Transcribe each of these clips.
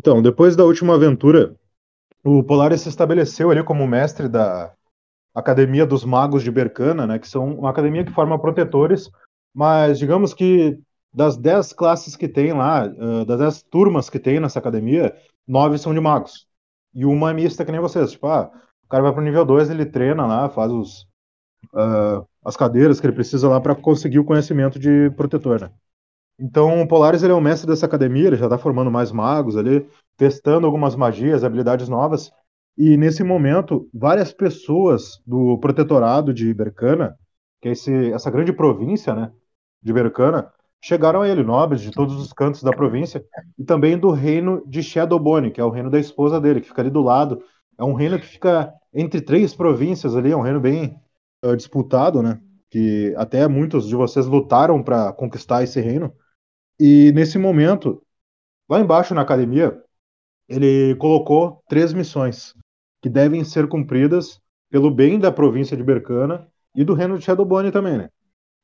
Então, depois da última aventura, o Polaris se estabeleceu ali como mestre da Academia dos Magos de Bercana, né, que são uma academia que forma protetores, mas digamos que das 10 classes que tem lá, das 10 turmas que tem nessa academia, nove são de magos. E uma é mista que nem vocês. Tipo, ah, o cara vai pro nível 2, ele treina lá, faz os, uh, as cadeiras que ele precisa lá para conseguir o conhecimento de protetor, né? Então, o Polaris ele é o mestre dessa academia, ele já está formando mais magos ali, testando algumas magias, habilidades novas. E nesse momento, várias pessoas do protetorado de Bercana, que é esse, essa grande província, né, de Bercana, chegaram a ele, nobres de todos os cantos da província, e também do reino de Shadowbone, que é o reino da esposa dele, que fica ali do lado. É um reino que fica entre três províncias ali, é um reino bem uh, disputado, né? Que até muitos de vocês lutaram para conquistar esse reino. E nesse momento, lá embaixo na academia, ele colocou três missões que devem ser cumpridas pelo bem da província de Bercana e do reino de Shadowbone também, né?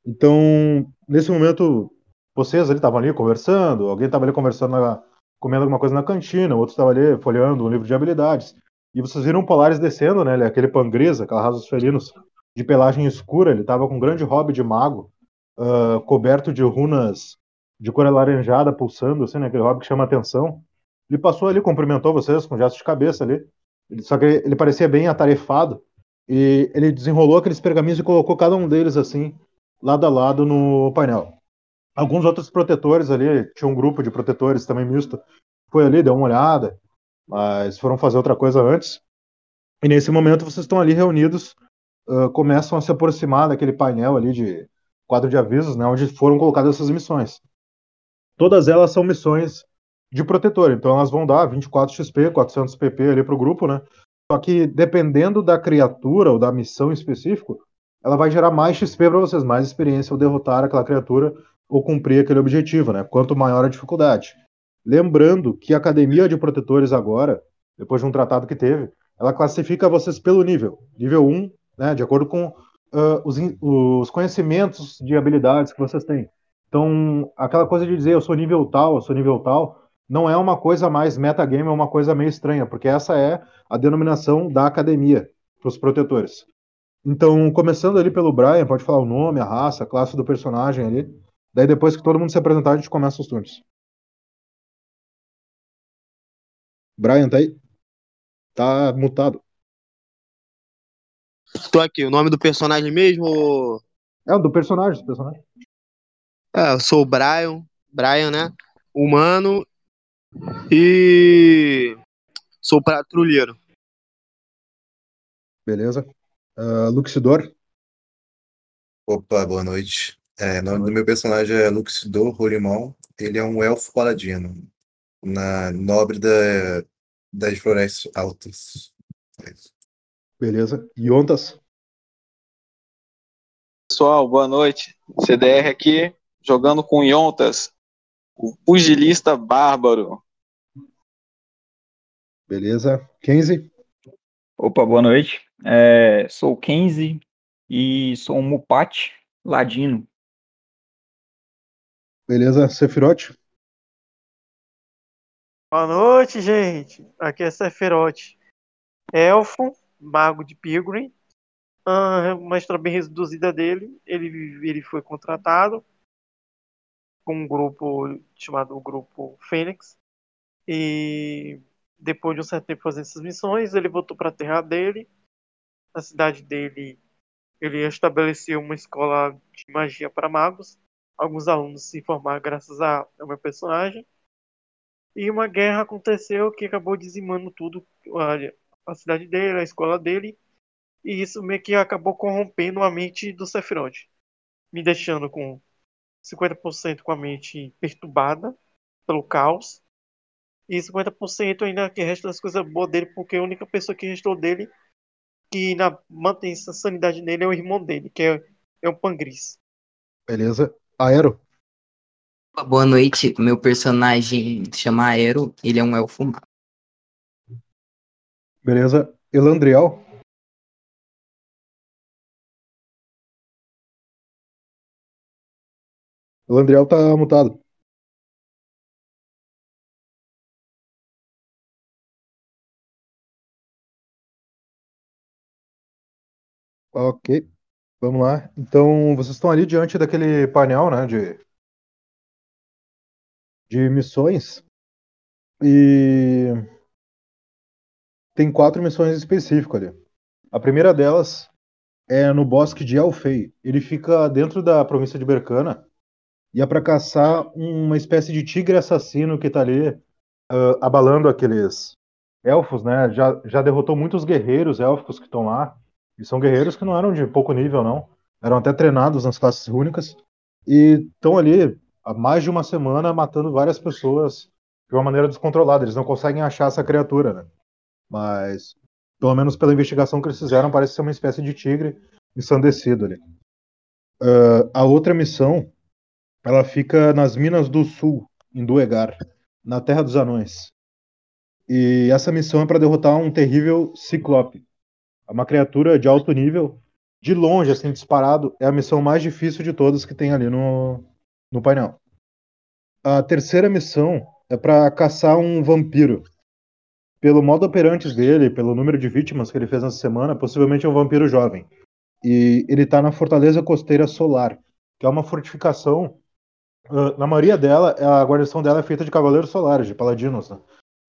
Então, nesse momento, vocês ali estavam ali conversando, alguém estava ali conversando, na, comendo alguma coisa na cantina, outro estava ali folheando um livro de habilidades. E vocês viram o Polaris descendo, né? Aquele pangresa, aquela raça dos felinos de pelagem escura. Ele estava com um grande hobby de mago, uh, coberto de runas de cor alaranjada pulsando, assim, né? Aquele hobby que chama atenção. Ele passou ali, cumprimentou vocês com gesto de cabeça ali. Só que ele parecia bem atarefado. E ele desenrolou aqueles pergaminhos e colocou cada um deles assim, lado a lado no painel alguns outros protetores ali, tinha um grupo de protetores também misto, foi ali, deu uma olhada, mas foram fazer outra coisa antes. E nesse momento vocês estão ali reunidos, uh, começam a se aproximar daquele painel ali de quadro de avisos, né, onde foram colocadas essas missões. Todas elas são missões de protetor, então elas vão dar 24 XP, 400 PP ali para o grupo, né? Só que dependendo da criatura ou da missão em específico, ela vai gerar mais XP para vocês, mais experiência ao derrotar aquela criatura ou cumprir aquele objetivo, né? Quanto maior a dificuldade. Lembrando que a Academia de Protetores agora, depois de um tratado que teve, ela classifica vocês pelo nível. Nível 1, né, de acordo com uh, os, os, conhecimentos de habilidades que vocês têm. Então, aquela coisa de dizer eu sou nível tal, eu sou nível tal, não é uma coisa mais metagame, é uma coisa meio estranha, porque essa é a denominação da academia para os protetores. Então, começando ali pelo Brian, pode falar o nome, a raça, a classe do personagem ali. Daí depois que todo mundo se apresentar, a gente começa os turnos. Brian, tá aí? Tá mutado. Tô aqui, o nome do personagem mesmo? É, do personagem, do personagem. É, eu sou o Brian, Brian, né? Humano. E sou patrulheiro. Beleza. Uh, Luxidor. Opa, boa noite. É, o nome do meu personagem é Luxidor Rolimão. Ele é um elfo paladino, na nobre da, das florestas altas. É Beleza. Yontas? Pessoal, boa noite. CDR aqui, jogando com Yontas, o pugilista bárbaro. Beleza. Kenzie? Opa, boa noite. É, sou o Kenzie e sou um Mupate ladino. Beleza, Sefirote? Boa noite, gente. Aqui é Sefirote. Elfo, mago de Pilgrim. Ah, uma história bem reduzida dele. Ele, ele foi contratado com um grupo chamado Grupo Fênix. E depois de um certo tempo fazendo essas missões, ele voltou para a terra dele. Na cidade dele, ele estabeleceu uma escola de magia para magos alguns alunos se formaram graças a, meu personagem. E uma guerra aconteceu que acabou dizimando tudo, a, a cidade dele, a escola dele. E isso meio que acabou corrompendo a mente do Sephiroth. Me deixando com 50% com a mente perturbada pelo caos. E 50% ainda que resta das coisas boas dele, porque a única pessoa que restou dele que na, mantém essa sanidade nele é o irmão dele, que é, é o Pangris. Beleza. Aero. Boa noite, meu personagem chama Aero, ele é um elfo mago. Beleza. Elandriel. O Landriel tá mutado. Ok, vamos lá. Então, vocês estão ali diante daquele painel, né, de, de missões. E tem quatro missões específicas ali. A primeira delas é no bosque de Alfei. Ele fica dentro da província de Bercana, e é para caçar uma espécie de tigre assassino que tá ali uh, abalando aqueles elfos, né? Já, já derrotou muitos guerreiros élficos que estão lá. E são guerreiros que não eram de pouco nível, não. Eram até treinados nas classes únicas. E estão ali há mais de uma semana matando várias pessoas de uma maneira descontrolada. Eles não conseguem achar essa criatura, né? Mas, pelo menos pela investigação que eles fizeram, parece ser uma espécie de tigre ensandecido ali. Uh, a outra missão, ela fica nas Minas do Sul, em Duegar, na Terra dos Anões. E essa missão é para derrotar um terrível ciclope. É uma criatura de alto nível, de longe, assim, disparado, é a missão mais difícil de todas que tem ali no, no painel. A terceira missão é para caçar um vampiro. Pelo modo operante dele, pelo número de vítimas que ele fez nessa semana, possivelmente é um vampiro jovem. E ele está na Fortaleza Costeira Solar, que é uma fortificação. Uh, na maioria dela, a guarnição dela é feita de cavaleiros solares, de paladinos, né?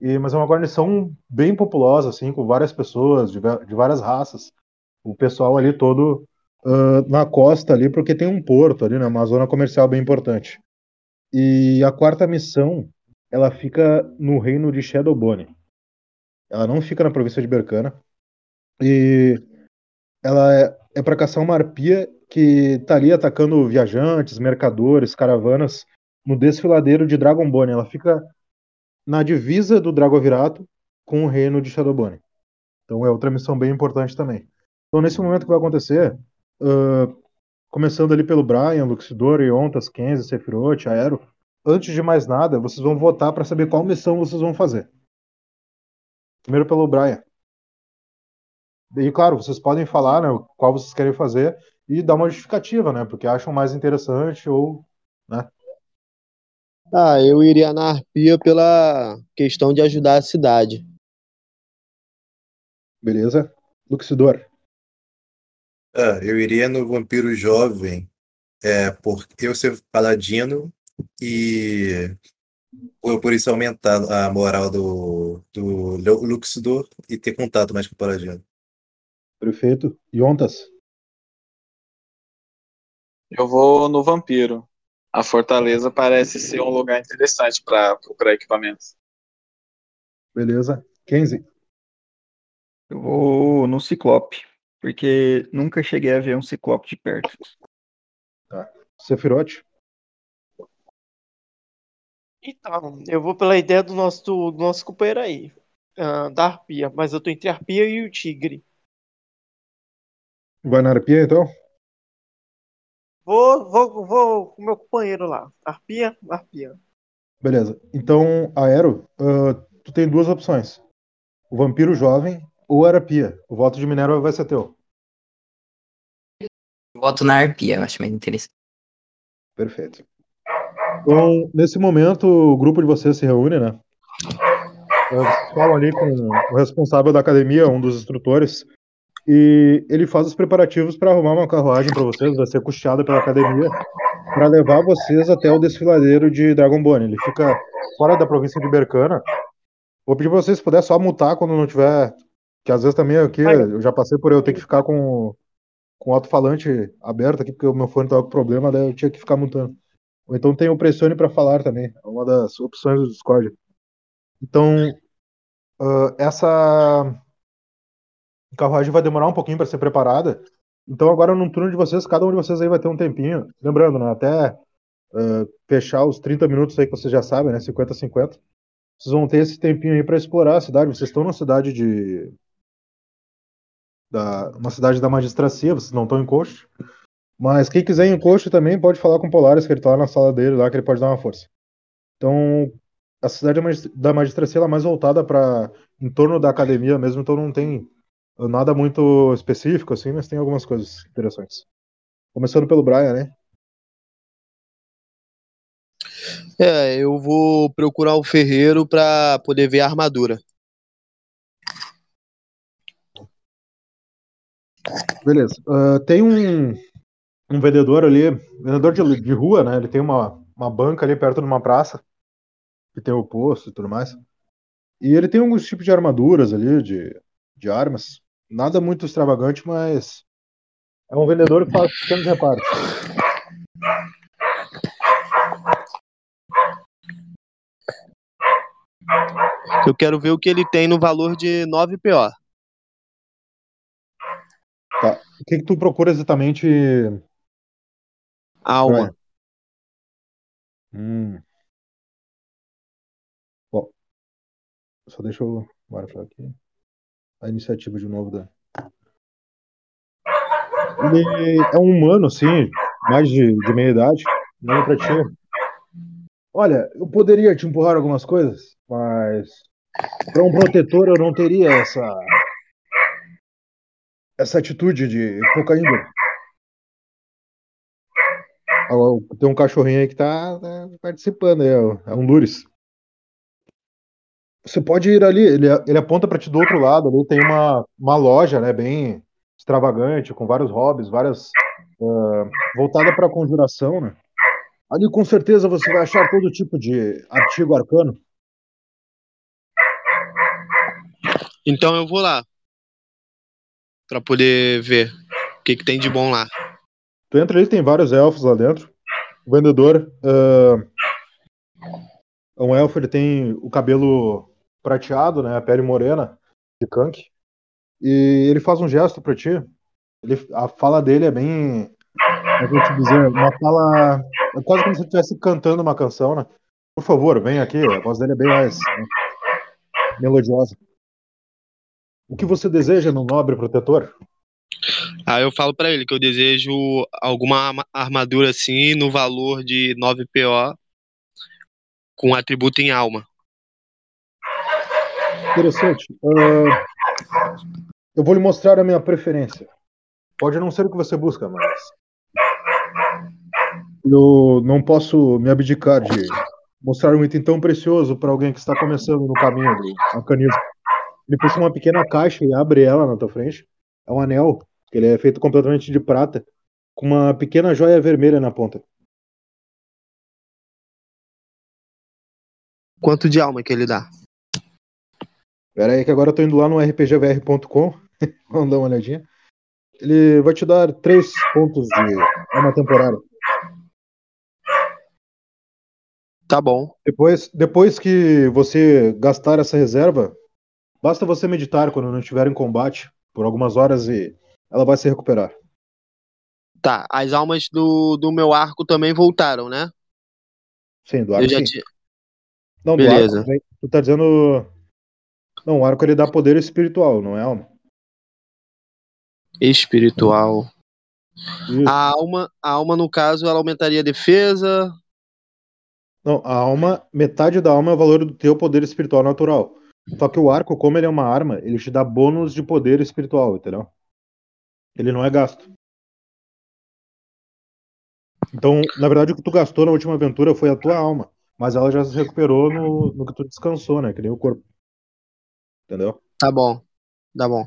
E, mas é uma guarnição bem populosa, assim, com várias pessoas de, de várias raças. O pessoal ali todo uh, na costa ali, porque tem um porto ali, né? Uma zona comercial bem importante. E a quarta missão, ela fica no reino de Shadowbone. Ela não fica na província de Bercana. E ela é, é para caçar uma arpia que tá ali atacando viajantes, mercadores, caravanas no desfiladeiro de Dragonbone. Ela fica na divisa do Dragovirato com o reino de Shadowbone. Então é outra missão bem importante também. Então nesse momento que vai acontecer, uh, começando ali pelo Brian, Luxidor, Iontas, Kenzie, Sephiroth, Aero, antes de mais nada, vocês vão votar para saber qual missão vocês vão fazer. Primeiro pelo Brian. E claro, vocês podem falar né, qual vocês querem fazer e dar uma justificativa, né? Porque acham mais interessante ou. Né? Ah, eu iria na Arpia pela questão de ajudar a cidade. Beleza. Luxidor. Ah, eu iria no Vampiro Jovem, é, por eu ser paladino e por, por isso aumentar a moral do, do Luxidor e ter contato mais com o paladino. Perfeito. Yontas. Eu vou no Vampiro a Fortaleza parece ser um lugar interessante para procurar equipamentos. Beleza. Kenzie? Eu vou no Ciclope, porque nunca cheguei a ver um Ciclope de perto. Tá. Sephiroth? Então, eu vou pela ideia do nosso, do nosso companheiro aí, uh, da Arpia, mas eu tô entre a Arpia e o Tigre. Vai na Arpia então? Vou, vou, vou com o meu companheiro lá. Arpia, arpia. Beleza. Então, Aero, uh, tu tem duas opções. O vampiro jovem ou a arpia. O voto de Minerva vai ser teu. Voto na arpia, eu acho mais interessante. Perfeito. Então, nesse momento, o grupo de vocês se reúne, né? Vocês falam ali com o responsável da academia, um dos instrutores, e ele faz os preparativos para arrumar uma carruagem para vocês, vai ser custeada pela academia, para levar vocês até o desfiladeiro de Dragonbone. Ele fica fora da província de Bercana. Vou pedir para vocês, se puder, só mutar quando não tiver. Que às vezes também aqui, eu já passei por eu ter que ficar com, com o alto-falante aberto aqui, porque o meu fone estava com problema, daí eu tinha que ficar mutando. Ou então tem o pressione para falar também, é uma das opções do Discord. Então, uh, essa a carruagem vai demorar um pouquinho para ser preparada. Então agora no turno de vocês, cada um de vocês aí vai ter um tempinho. Lembrando, né, até uh, fechar os 30 minutos aí que vocês já sabem, né, 50 50. Vocês vão ter esse tempinho aí para explorar a cidade. Vocês estão na cidade de da uma cidade da magistracia, vocês não estão em Coxo. Mas quem quiser ir em Coxo também pode falar com o Polaris, que ele tá lá na sala dele, lá que ele pode dar uma força. Então, a cidade da magistracia ela é mais voltada para em torno da academia mesmo, então não tem Nada muito específico, assim, mas tem algumas coisas interessantes. Começando pelo Brian, né? É, eu vou procurar o ferreiro para poder ver a armadura. Beleza. Ah, tem um, um vendedor ali, vendedor de, de rua, né? Ele tem uma, uma banca ali perto de uma praça, que tem o posto e tudo mais. E ele tem alguns tipos de armaduras ali, de, de armas. Nada muito extravagante, mas é um vendedor que faz pequenos reparos. Eu quero ver o que ele tem no valor de 9 PO. Tá. O que, que tu procura exatamente? Alma. Hum. Bom, só deixa eu marcar aqui a iniciativa de novo da. Ele é um humano, assim, mais de, de meia idade. Não é pra ti. Olha, eu poderia te empurrar algumas coisas, mas para um protetor eu não teria essa essa atitude de pouca índole. Tem um cachorrinho aí que tá, tá participando, aí, ó, é um Lures. Você pode ir ali, ele, ele aponta para ti do outro lado, ali tem uma, uma loja, né, bem extravagante, com vários hobbies, várias ah, voltada para conjuração, né? Ali com certeza você vai achar todo tipo de artigo arcano. Então eu vou lá. Pra poder ver o que, que tem de bom lá. Tu entra ali, tem vários elfos lá dentro. O vendedor ah, é um elfo, ele tem o cabelo prateado, né, a pele morena, de Kank. E ele faz um gesto pra ti. Ele, a fala dele é bem. Como é eu te dizer? Uma fala. É quase como se ele estivesse cantando uma canção, né? Por favor, vem aqui. A voz dele é bem mais né, melodiosa. O que você deseja no nobre protetor? Aí eu falo pra ele que eu desejo alguma arma- armadura assim no valor de 9 PO com atributo em alma. Interessante. Ah, eu vou lhe mostrar a minha preferência. Pode não ser o que você busca, mas. Eu não posso me abdicar de mostrar um item tão precioso para alguém que está começando no caminho do arcanismo. Ele puxa uma pequena caixa e abre ela na tua frente. É um anel, que ele é feito completamente de prata, com uma pequena joia vermelha na ponta. Quanto de alma que ele dá? Pera aí que agora eu tô indo lá no rpgvr.com. Vamos dar uma olhadinha. Ele vai te dar três pontos de alma temporária. Tá bom. Depois, depois que você gastar essa reserva, basta você meditar quando não estiver em combate por algumas horas e ela vai se recuperar. Tá. As almas do, do meu arco também voltaram, né? Sim, do Eu arco já sim. tinha. Não, do Beleza. arco. vem- Tu tá dizendo. Não, o arco ele dá poder espiritual, não é alma. Espiritual. Isso. A alma, a alma, no caso, ela aumentaria a defesa. Não, a alma, metade da alma é o valor do teu poder espiritual natural. Só que o arco, como ele é uma arma, ele te dá bônus de poder espiritual, entendeu? Ele não é gasto. Então, na verdade, o que tu gastou na última aventura foi a tua alma. Mas ela já se recuperou no, no que tu descansou, né? Que nem o corpo. Entendeu? Tá bom. Tá bom.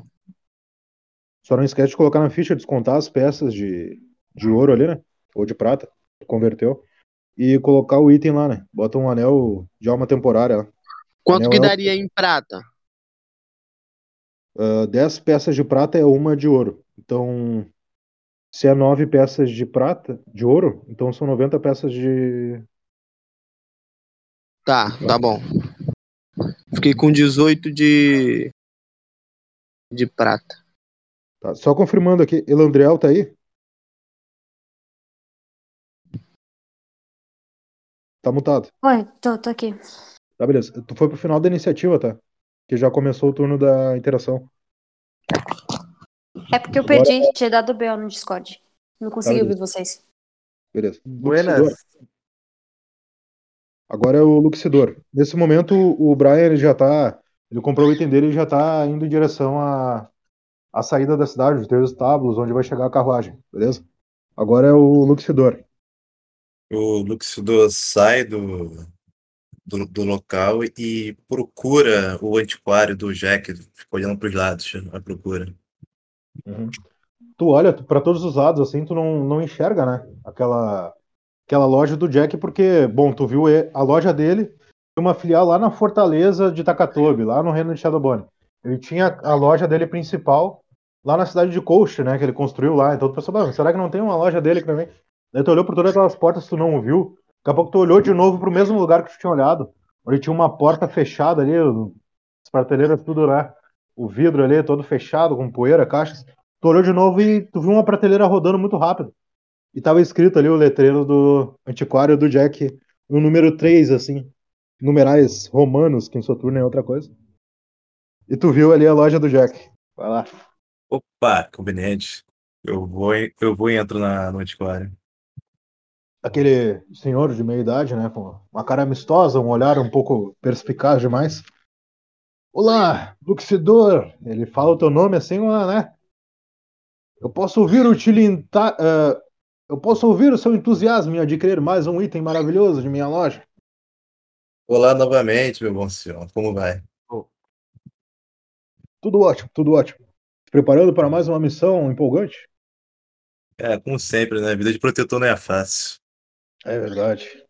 Só não esquece de colocar na ficha, descontar as peças de, de ouro ali, né? Ou de prata, converteu. E colocar o item lá, né? Bota um anel de alma temporária lá. Quanto Anel que elfo. daria em prata? Ah, 10 peças de prata é uma de ouro. Então, se é 9 peças de prata, de ouro, então são 90 peças de. Tá, tá bom. Fiquei com 18 de. de prata. Tá, só confirmando aqui, Elandriel tá aí? Tá mutado. Oi, tô, tô aqui. Tá, beleza. Tu foi pro final da iniciativa, tá? Que já começou o turno da interação. É porque eu Agora- perdi, tinha dado BO no Discord. Não consegui Tá, ouvir vocês. Beleza. Buenas. Agora é o Luxidor. Nesse momento, o Brian ele já tá. Ele comprou o item dele e já tá indo em direção à, à saída da cidade, os teus estábulos, onde vai chegar a carruagem, beleza? Agora é o Luxidor. O Luxidor sai do, do, do local e procura o antiquário do Jack, fica olhando para os lados à procura. Uhum. tu olha para todos os lados, assim, tu não, não enxerga, né? Aquela, aquela loja do Jack, porque, bom, tu viu a loja dele, uma filial lá na Fortaleza de Takatobi, lá no reino de Shadowbone. Ele tinha a loja dele principal lá na cidade de Coast, né? Que ele construiu lá. Então tu pensou, "Bah, será que não tem uma loja dele aqui também? Daí tu olhou por todas aquelas portas, tu não viu. Daqui a pouco tu olhou de novo pro mesmo lugar que tu tinha olhado. Onde tinha uma porta fechada ali, as prateleiras tudo lá. O vidro ali todo fechado, com poeira, caixas. Tu olhou de novo e tu viu uma prateleira rodando muito rápido. E tava escrito ali o letreiro do antiquário do Jack, o número 3, assim. Numerais romanos, que em Soturno é outra coisa. E tu viu ali a loja do Jack. Vai lá. Opa, conveniente. Eu vou, e- eu vou e entro na, no antiquário. Aquele senhor de meia idade, né? Com uma cara amistosa, um olhar um pouco perspicaz demais. Olá, Luxidor. Ele fala o teu nome assim, né? Eu posso ouvir o tilintar. eh, eu posso ouvir o seu entusiasmo em adquirir mais um item maravilhoso de minha loja. Olá novamente, meu bom senhor. Como vai? Tudo ótimo, tudo ótimo. Se preparando para mais uma missão empolgante? É, como sempre, né? Vida de protetor não é fácil. É verdade.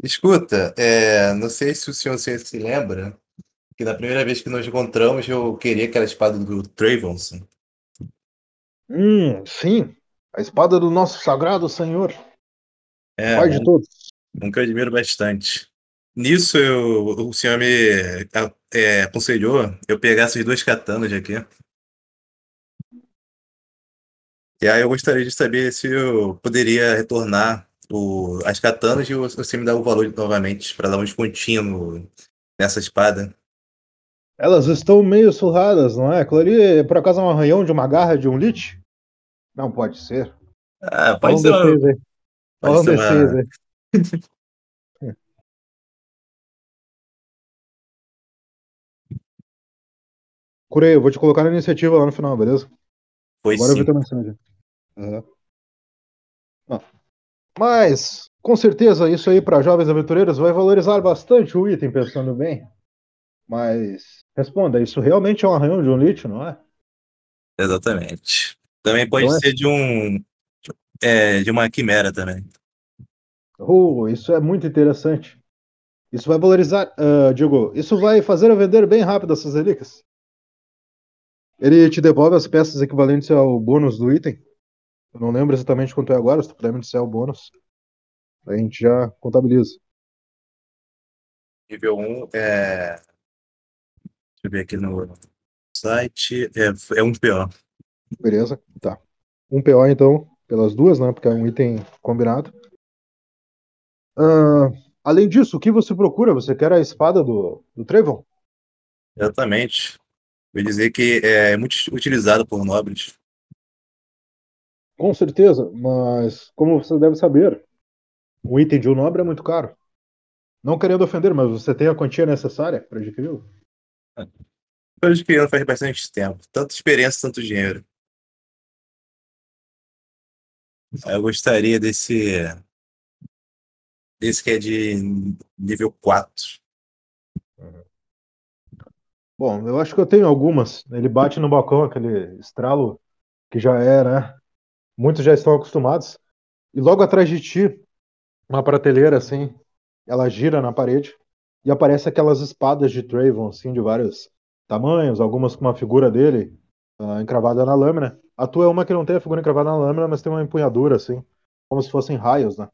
Escuta, é, não sei se o senhor se, lembra que na primeira vez que nos encontramos eu queria aquela espada do Travonson. Hum, sim. A espada do nosso sagrado senhor. É, Pai de todos. um que eu admiro bastante. Nisso eu, o senhor me é, aconselhou eu pegar essas duas katanas aqui. E aí eu gostaria de saber se eu poderia retornar o, as katanas e o- você me dá o valor novamente para dar um descontinho nessa espada. Elas estão meio surradas, não é? Aquilo ali, por acaso, é um arranhão de uma garra de um lit? Não pode ser. Ah, pode ser, uma- D6 aí. pode ser D6 uma. Curei, eu vou te colocar na iniciativa lá no final, beleza? Foi Agora eu vi sim. tua mensagem. Ah. Mas, com certeza, isso aí para jovens aventureiros vai valorizar bastante o item, pensando bem. Mas, responda, isso realmente é um arranhão de um lit, não é? Exatamente. Também pode Então é- ser de um é, de uma quimera também. Oh, isso é muito interessante. Isso vai valorizar, ah, digo, isso vai fazer eu vender bem rápido essas relíquias. Ele te devolve as peças equivalentes ao bônus do item. Eu não lembro exatamente quanto é agora, se tu puder me disser o bônus. A gente já contabiliza. Nível 1 é. Deixa eu ver aqui no site. É, é um PO. Beleza? Um PO então, pelas duas, né? Porque é um item combinado. Ah, além disso, o que você procura? Você quer a espada do, do Trevon? Exatamente. Vou dizer que é muito utilizado por nobres. Com certeza, mas como você deve saber, um item de um nobre é muito caro. Não querendo ofender, mas você tem a quantia necessária para adquiri-lo? Estou adquirindo faz bastante tempo. Tanta experiência, tanto dinheiro. Eu gostaria desse. Desse que é de nível 4. Bom, eu acho que eu tenho algumas. Ele bate no balcão, aquele estralo que já é, né? Muitos já estão acostumados. E logo atrás de ti, uma prateleira assim, ela gira na parede e aparece aquelas espadas de Trayvon, assim, de vários tamanhos, algumas com uma figura dele ah, encravada na lâmina. A tua é uma que não tem a figura encravada na lâmina, mas tem uma empunhadura, assim, como se fossem raios, né?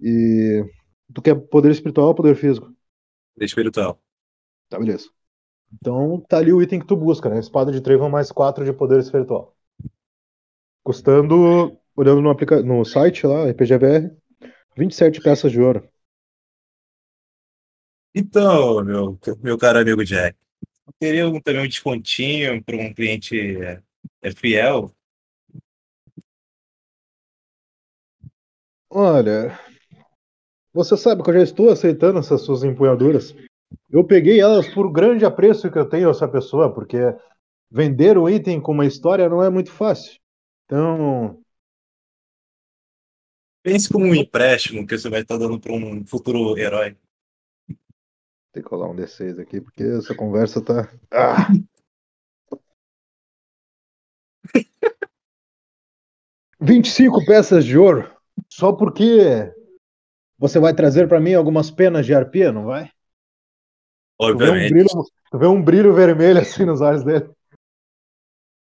E tu quer poder espiritual ou poder físico? Espiritual. Tá, beleza. Então tá ali o item que tu busca, né? Espada de Trevor mais 4 de poder espiritual. Custando, olhando no, aplica... no site lá, RPGVR, 27 peças de ouro. Então, meu, meu caro amigo Jack, eu queria um- também um descontinho para um cliente é, é fiel. Olha, você sabe que eu já estou aceitando essas suas empunhaduras. Eu peguei elas por grande apreço que eu tenho a essa pessoa, porque vender um item com uma história não é muito fácil. Então, Pense como um empréstimo que você vai estar dando para um futuro herói. Tem que colar um D6 aqui, porque essa conversa tá. Ah! 25 peças de ouro. Só porque você vai trazer pra mim algumas penas de arpia, não vai? Tu vê, um Obviamente. brilho, tu vê um brilho vermelho assim nos olhos dele.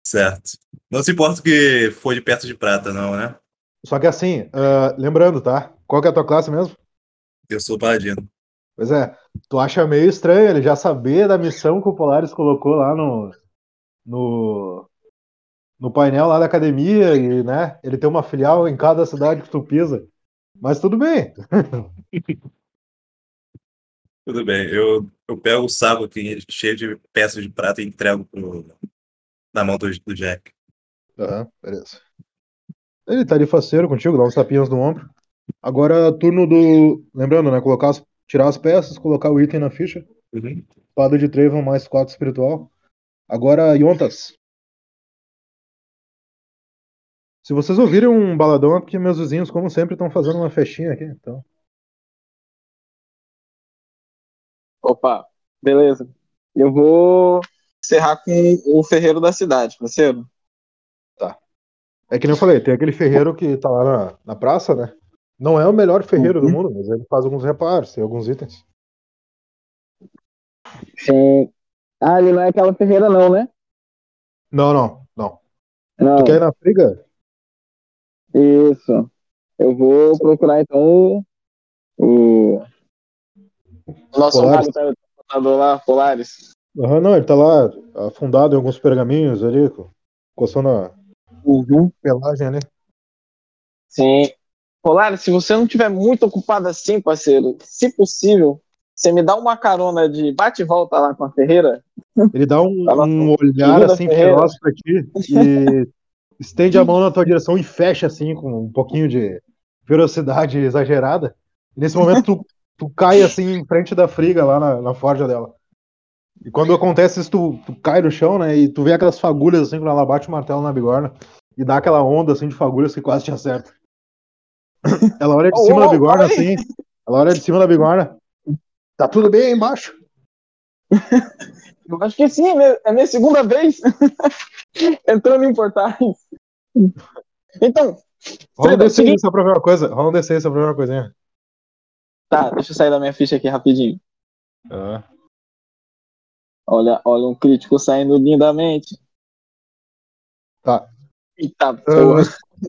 Certo. Não se importa que for de peça de prata, não, né? Só que assim, ah, lembrando, tá? Qual que é a tua classe mesmo? Eu sou paladino. Pois é, tu acha meio estranho ele já saber da missão que o Polaris colocou lá no, no, no painel lá da academia e, né, ele tem uma filial em cada cidade que tu pisa. Mas tudo bem. Tudo bem. Eu, eu pego o saco aqui cheio de peças de prata e entrego pro, na mão do, do Jack. Aham, beleza. Ele tá de faceiro contigo, dá uns tapinhas no ombro. Agora, turno do. Lembrando, né? Colocar as... Tirar as peças, colocar o item na ficha. Uhum. Espada de Trevon mais 4 espiritual. Agora, Yontas. Se vocês ouvirem um baladão, é porque meus vizinhos, como sempre, estão fazendo uma festinha aqui. Então. Opa, beleza. Eu vou encerrar com o ferreiro da cidade, parceiro. É que nem eu falei, tem aquele ferreiro que tá lá na, na praça, né? Não é o melhor ferreiro do Uhum. mundo, mas ele faz alguns reparos, tem alguns itens. Sim. Ah, ele não é aquela ferreira, não, né? Não, não, não. Não. Tu quer ir na friga? Isso. Eu vou procurar então o. O nosso Polaris. mago teleportador lá, Polaris. Aham, não, ele tá lá afundado em alguns pergaminhos ali, co- coçando a Uhum. pelagem ali. Sim. Polaris, se você não tiver muito ocupado assim, parceiro, se possível, você me dá uma carona de bate e volta lá com a Ferreira? Ele dá um, Tá um olhar assim feroz pra ti e estende a mão na tua direção e fecha assim com um pouquinho de velocidade exagerada. E nesse momento tu, tu cai assim em frente da friga lá na, na forja dela. E quando acontece isso, tu, tu cai no chão, né? E tu vê aquelas fagulhas assim quando ela bate o martelo na bigorna e dá aquela onda assim de fagulhas que quase te acerta. Ela olha de cima ô, da bigorna aí. assim. Ela olha de cima da bigorna. Tá tudo bem aí embaixo? Eu acho que sim, é minha- é minha segunda vez entrando em portais. Então, Rola um Frida, descer seguinte- só pra ver uma coisa. Rola um descer só pra ver uma coisinha. tá, deixa eu sair da minha ficha aqui rapidinho. Ah. Olha, olha um crítico saindo lindamente. Tá. Eita, porra.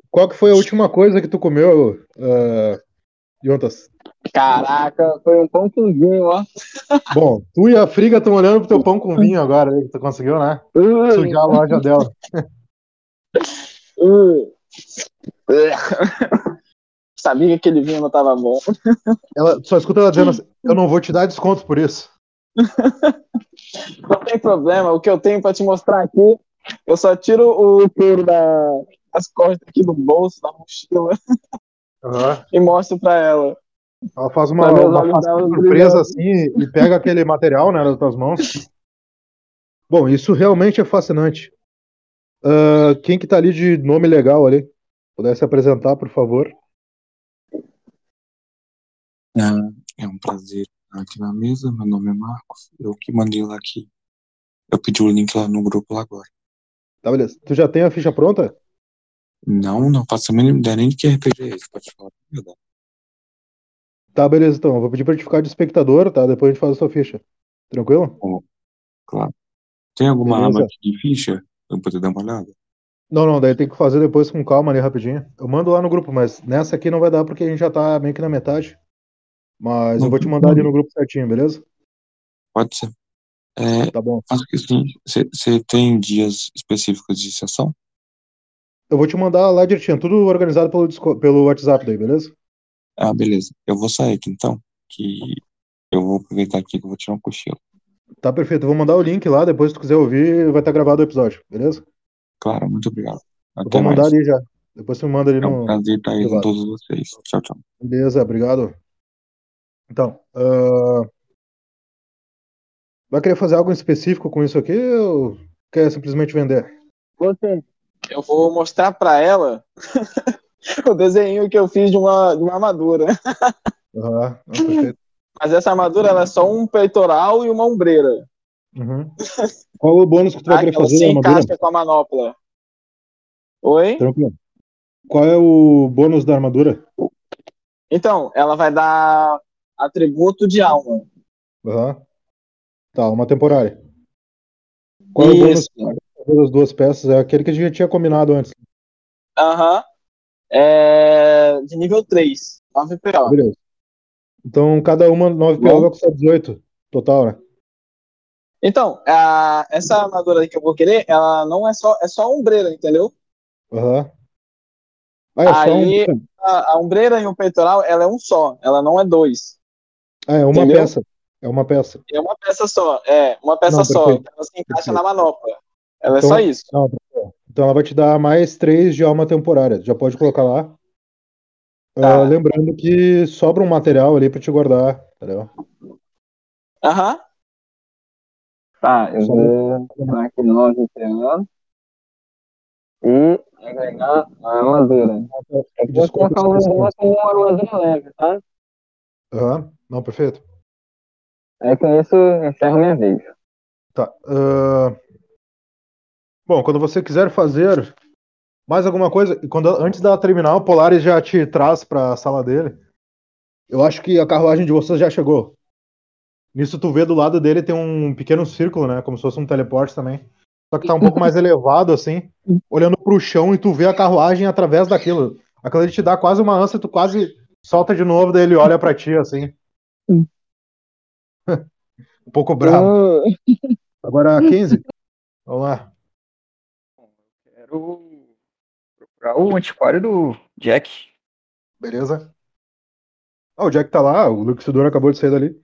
Qual que foi a última coisa que tu comeu, uh, Jontas? Caraca, foi um pão com vinho, ó. Bom, tu e a Friga estão olhando pro teu pão com vinho agora, que tu conseguiu, né? Sujar a loja dela. Sabia que aquele vinho não tava bom. Ela, só escuta ela dizendo assim, eu não vou te dar desconto por isso. Não tem problema, o que eu tenho pra te mostrar aqui, eu só tiro o couro da, das costas aqui do bolso, da mochila, e mostro pra ela. Ela faz uma, uma dela surpresa assim e pega aquele material né, nas tuas mãos. Bom, isso realmente é fascinante. Ah, quem que tá ali de nome legal ali? Pudesse apresentar, por favor. É, é um prazer estar aqui na mesa. Meu nome é Marcos. Eu que mandei lá aqui. Eu pedi o link lá no grupo lá agora. Tá, beleza. Tu já tem a ficha pronta? Não, não faço a mínima ideia nem de que RPG é esse, pode falar. Tá, beleza, então. Eu vou pedir pra te ficar de espectador, tá? Depois a gente faz a sua ficha. Tranquilo? Claro. Tem alguma Beleza. aba aqui de ficha? Pra eu poder dar uma olhada? Não, não, daí tem que fazer depois com calma ali rapidinho. Eu mando lá no grupo, mas nessa aqui não vai dar porque a gente já tá meio que na metade. Mas eu vou te mandar ali no grupo certinho, beleza? Pode ser. É, Tá bom. mas o que sim, você tem dias específicos de sessão? Eu vou te mandar lá direitinho, tudo organizado pelo, Discord- pelo WhatsApp daí, beleza? Ah, beleza. Eu vou sair aqui então, que eu vou aproveitar aqui que eu vou tirar um cochilo. Tá perfeito. Eu vou mandar o link lá, depois se tu quiser ouvir, vai estar gravado o episódio, beleza? Claro, muito obrigado. Eu Até vou mandar mais. ali já. Depois tu me manda ali É um no. prazer estar aí com todos vocês. Tchau, tchau. Beleza, obrigado. Então, ah, vai querer fazer algo em específico com isso aqui ou quer simplesmente vender? Você. Eu vou mostrar pra ela o desenho que eu fiz de uma, de uma armadura. Perfeito. Mas essa armadura ela é só um peitoral e uma ombreira. Uhum. Qual o bônus que tu vai Tá? querer Que ela fazer se da armadura? encaixa com a manopla. Oi? Tranquilo. Qual é o bônus da armadura? Então, ela vai dar atributo de alma. Aham. Tá, uma temporária. Qual é o bônus Das duas peças? É aquele que a gente já tinha combinado antes. Aham. É de nível 3. 9 PO. Beleza. Então, cada uma 9 PO vai custar 18 total, né? Então, a- essa armadura aí que eu vou querer, ela não é só, é só ombreira, entendeu? Aham. Ah, é só Aí, um... a, a ombreira e o peitoral, ela é um só, ela não é dois. Ah, é uma entendeu? peça. É uma peça. É uma peça só, é, uma peça Não, só. Então ela se encaixa Perfeito. na manopla. Ela Então- é só isso. Não, então ela vai te dar mais 3 de alma temporária. Já pode colocar lá. Tá. Ah, lembrando que sobra um material ali pra te guardar, entendeu? Aham. Tá, eu vou botar aqui 9 PO e agregar a armadura. Eu Desculpa, colocar o negócio como uma armadura leve, tá? Aham. Não, perfeito. Aí com isso eu encerro minha vez. Tá. ah, Bom, quando você quiser fazer mais alguma coisa, quando antes dela terminar, o Polaris já te traz para a sala dele. Eu acho que a carruagem de vocês já chegou. Nisso tu vê do lado dele tem um pequeno círculo, né? Como se fosse um teleporte também. Só que tá um pouco mais elevado, assim, olhando pro chão e tu vê a carruagem através daquilo. Aquilo ali te dá quase uma ânsia, tu quase solta de novo, daí ele olha pra ti, assim. um pouco bravo. Agora, 15. Vamos lá. Quero procurar o antiquário do Jack. Beleza? Ah, o Jack tá lá, o Luxidor acabou de sair dali.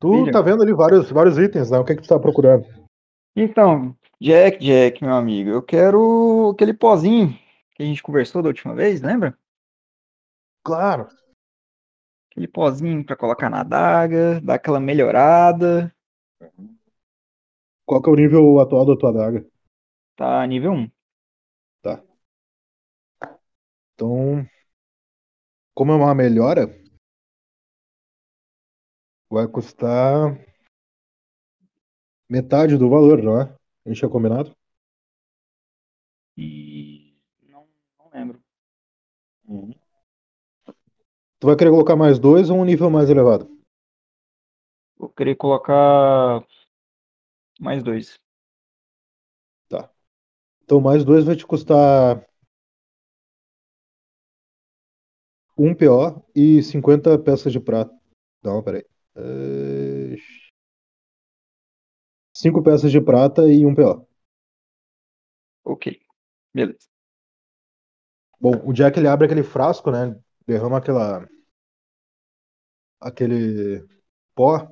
Tu Filho. tá vendo ali vários, vários itens, né? O que que tu tá procurando? Então, Jack, Jack, meu amigo, eu quero aquele pozinho que a gente conversou da última vez, lembra? Claro. Aquele pozinho pra colocar na adaga, dar aquela melhorada. Qual que é o nível atual da tua adaga? Tá nível 1. Então, como é uma melhora, vai custar metade do valor, não é? A gente tinha combinado? E. Não, não lembro. Tu vai querer colocar mais dois ou um nível mais elevado? Vou querer colocar mais dois. Então, mais dois vai te custar um PO e 50 peças de prata. Não, peraí. É... Cinco peças de prata e um PO. Ok. Beleza. Bom, o Jack ele abre aquele frasco, né? Derrama aquela. aquele pó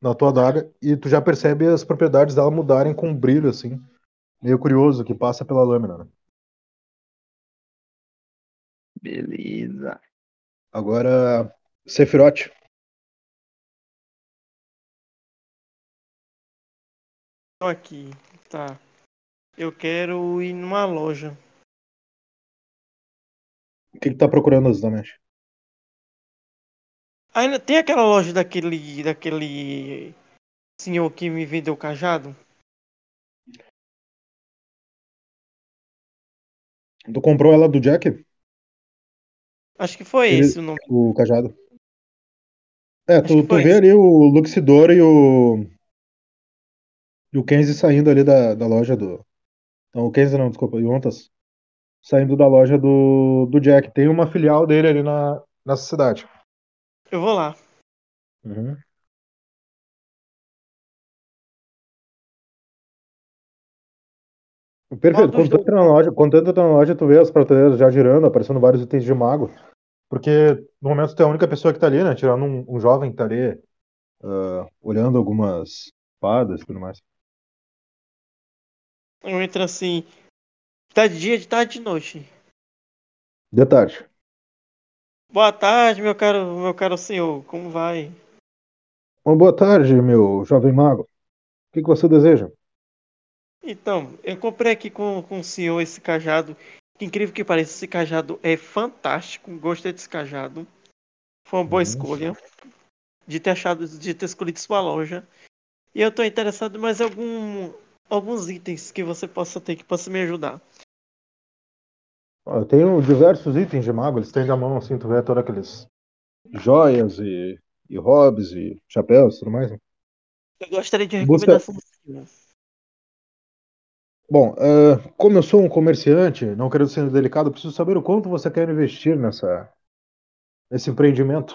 na tua adaga e tu já percebe as propriedades dela mudarem com brilho, assim. Meio curioso que passa pela lâmina, né? Beleza. Agora, Sephiroth. Tô aqui, tá. Eu quero ir numa loja. O que, que tá procurando exatamente? Ainda tem aquela loja daquele daquele senhor que me vendeu o cajado? Tu comprou ela do Jack? Acho que foi Ele- esse o nome. O cajado? É, Acho tu, tu vê esse. ali o Luxidor e o. E o Kenzie saindo ali da, da loja do. Não, o Kenzie não, desculpa, o Yontas. Saindo da loja do, do Jack. Tem uma filial dele ali na, nessa cidade. Eu vou lá. Uhum. Perfeito. Quando tu entra na loja, quando tu entra na loja, tu vê as prateleiras já girando, aparecendo vários itens de mago. Porque no momento tu é a única pessoa que tá ali, né? Tirando um, um jovem que tá ali ah, olhando algumas espadas e tudo mais. Eu entro assim. Tá de dia, de tarde, de noite. De tarde. Boa tarde, meu caro, meu caro senhor. Como vai? Uma boa tarde, meu jovem mago. O que, que você deseja? Então, eu comprei aqui com, com o senhor esse cajado. Que incrível que pareça, esse cajado é fantástico. Gostei desse cajado. Foi uma boa Uhum. escolha de ter achado, de ter escolhido sua loja. E eu tô interessado em mais algum, alguns itens que você possa ter que possa me ajudar. Eu tenho diversos itens de mago, eles têm na mão, assim, tu vê todos aqueles joias e, e hobbies e chapéus e tudo mais. né? Eu gostaria de Busca- recomendação Simon. Bom, ah, como eu sou um comerciante, não querendo ser delicado, preciso saber o quanto você quer investir nessa, nesse empreendimento.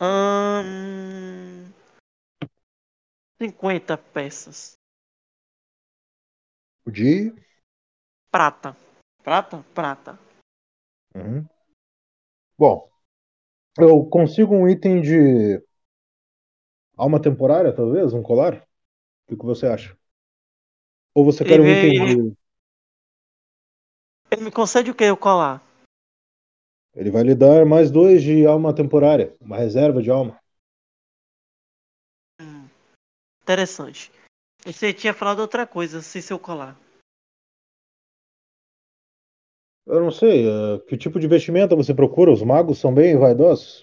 Ahn, 50 peças. De. Prata. Prata? Prata. Uhum. Bom, eu consigo um item de alma temporária, talvez, um colar? O que, que você acha? Ou você quer um Ele- item de. Ele me concede o que eu colar? Ele vai lhe dar mais dois de alma temporária, uma reserva de alma. Interessante. Você tinha falado outra coisa, sem seu colar. Eu não sei, ah, que tipo de vestimenta você procura? Os magos são bem vaidosos?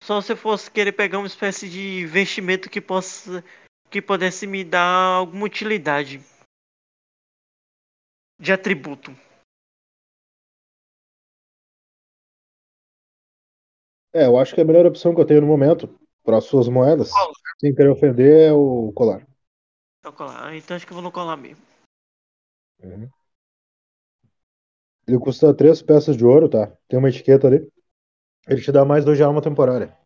Só se fosse querer pegar uma espécie de vestimento que possa que pudesse me dar alguma utilidade de atributo. É, eu acho que a melhor opção que eu tenho no momento, para as suas moedas, sem querer ofender, é o colar. É o colar. Ah, Então acho que eu vou no colar mesmo. Uhum. Ele custa três peças de ouro, tá? Tem uma etiqueta ali. Ele te dá mais dois de alma temporária.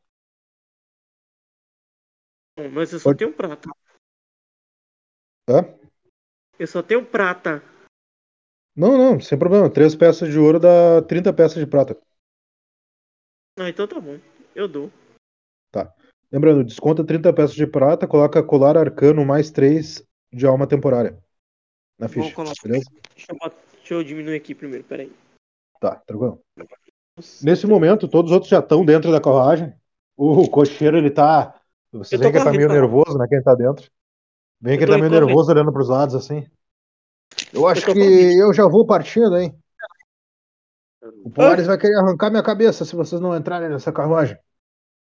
Mas eu só Pode- tenho prata. Tá? Eu só tenho prata. Não, não, sem problema. Três peças de ouro dá 30 peças de prata. Ah, então tá bom. Eu dou. Lembrando, desconta 30 peças de prata, coloca colar arcano mais 3 de alma temporária. Na ficha, beleza? Deixa eu, deixa eu diminuir aqui primeiro, peraí. Tá, tranquilo. Nesse momento, todos os outros já estão dentro da carruagem. O cocheiro, ele tá. Vocês Eu tô veem que ele tá meio nervoso, né? Quem tá dentro. Vem que Eu ele tá tô meio nervoso olhando pros lados assim. Eu acho tô que eu já vou partindo, hein? O Polaris vai querer arrancar minha cabeça se vocês não entrarem nessa carruagem.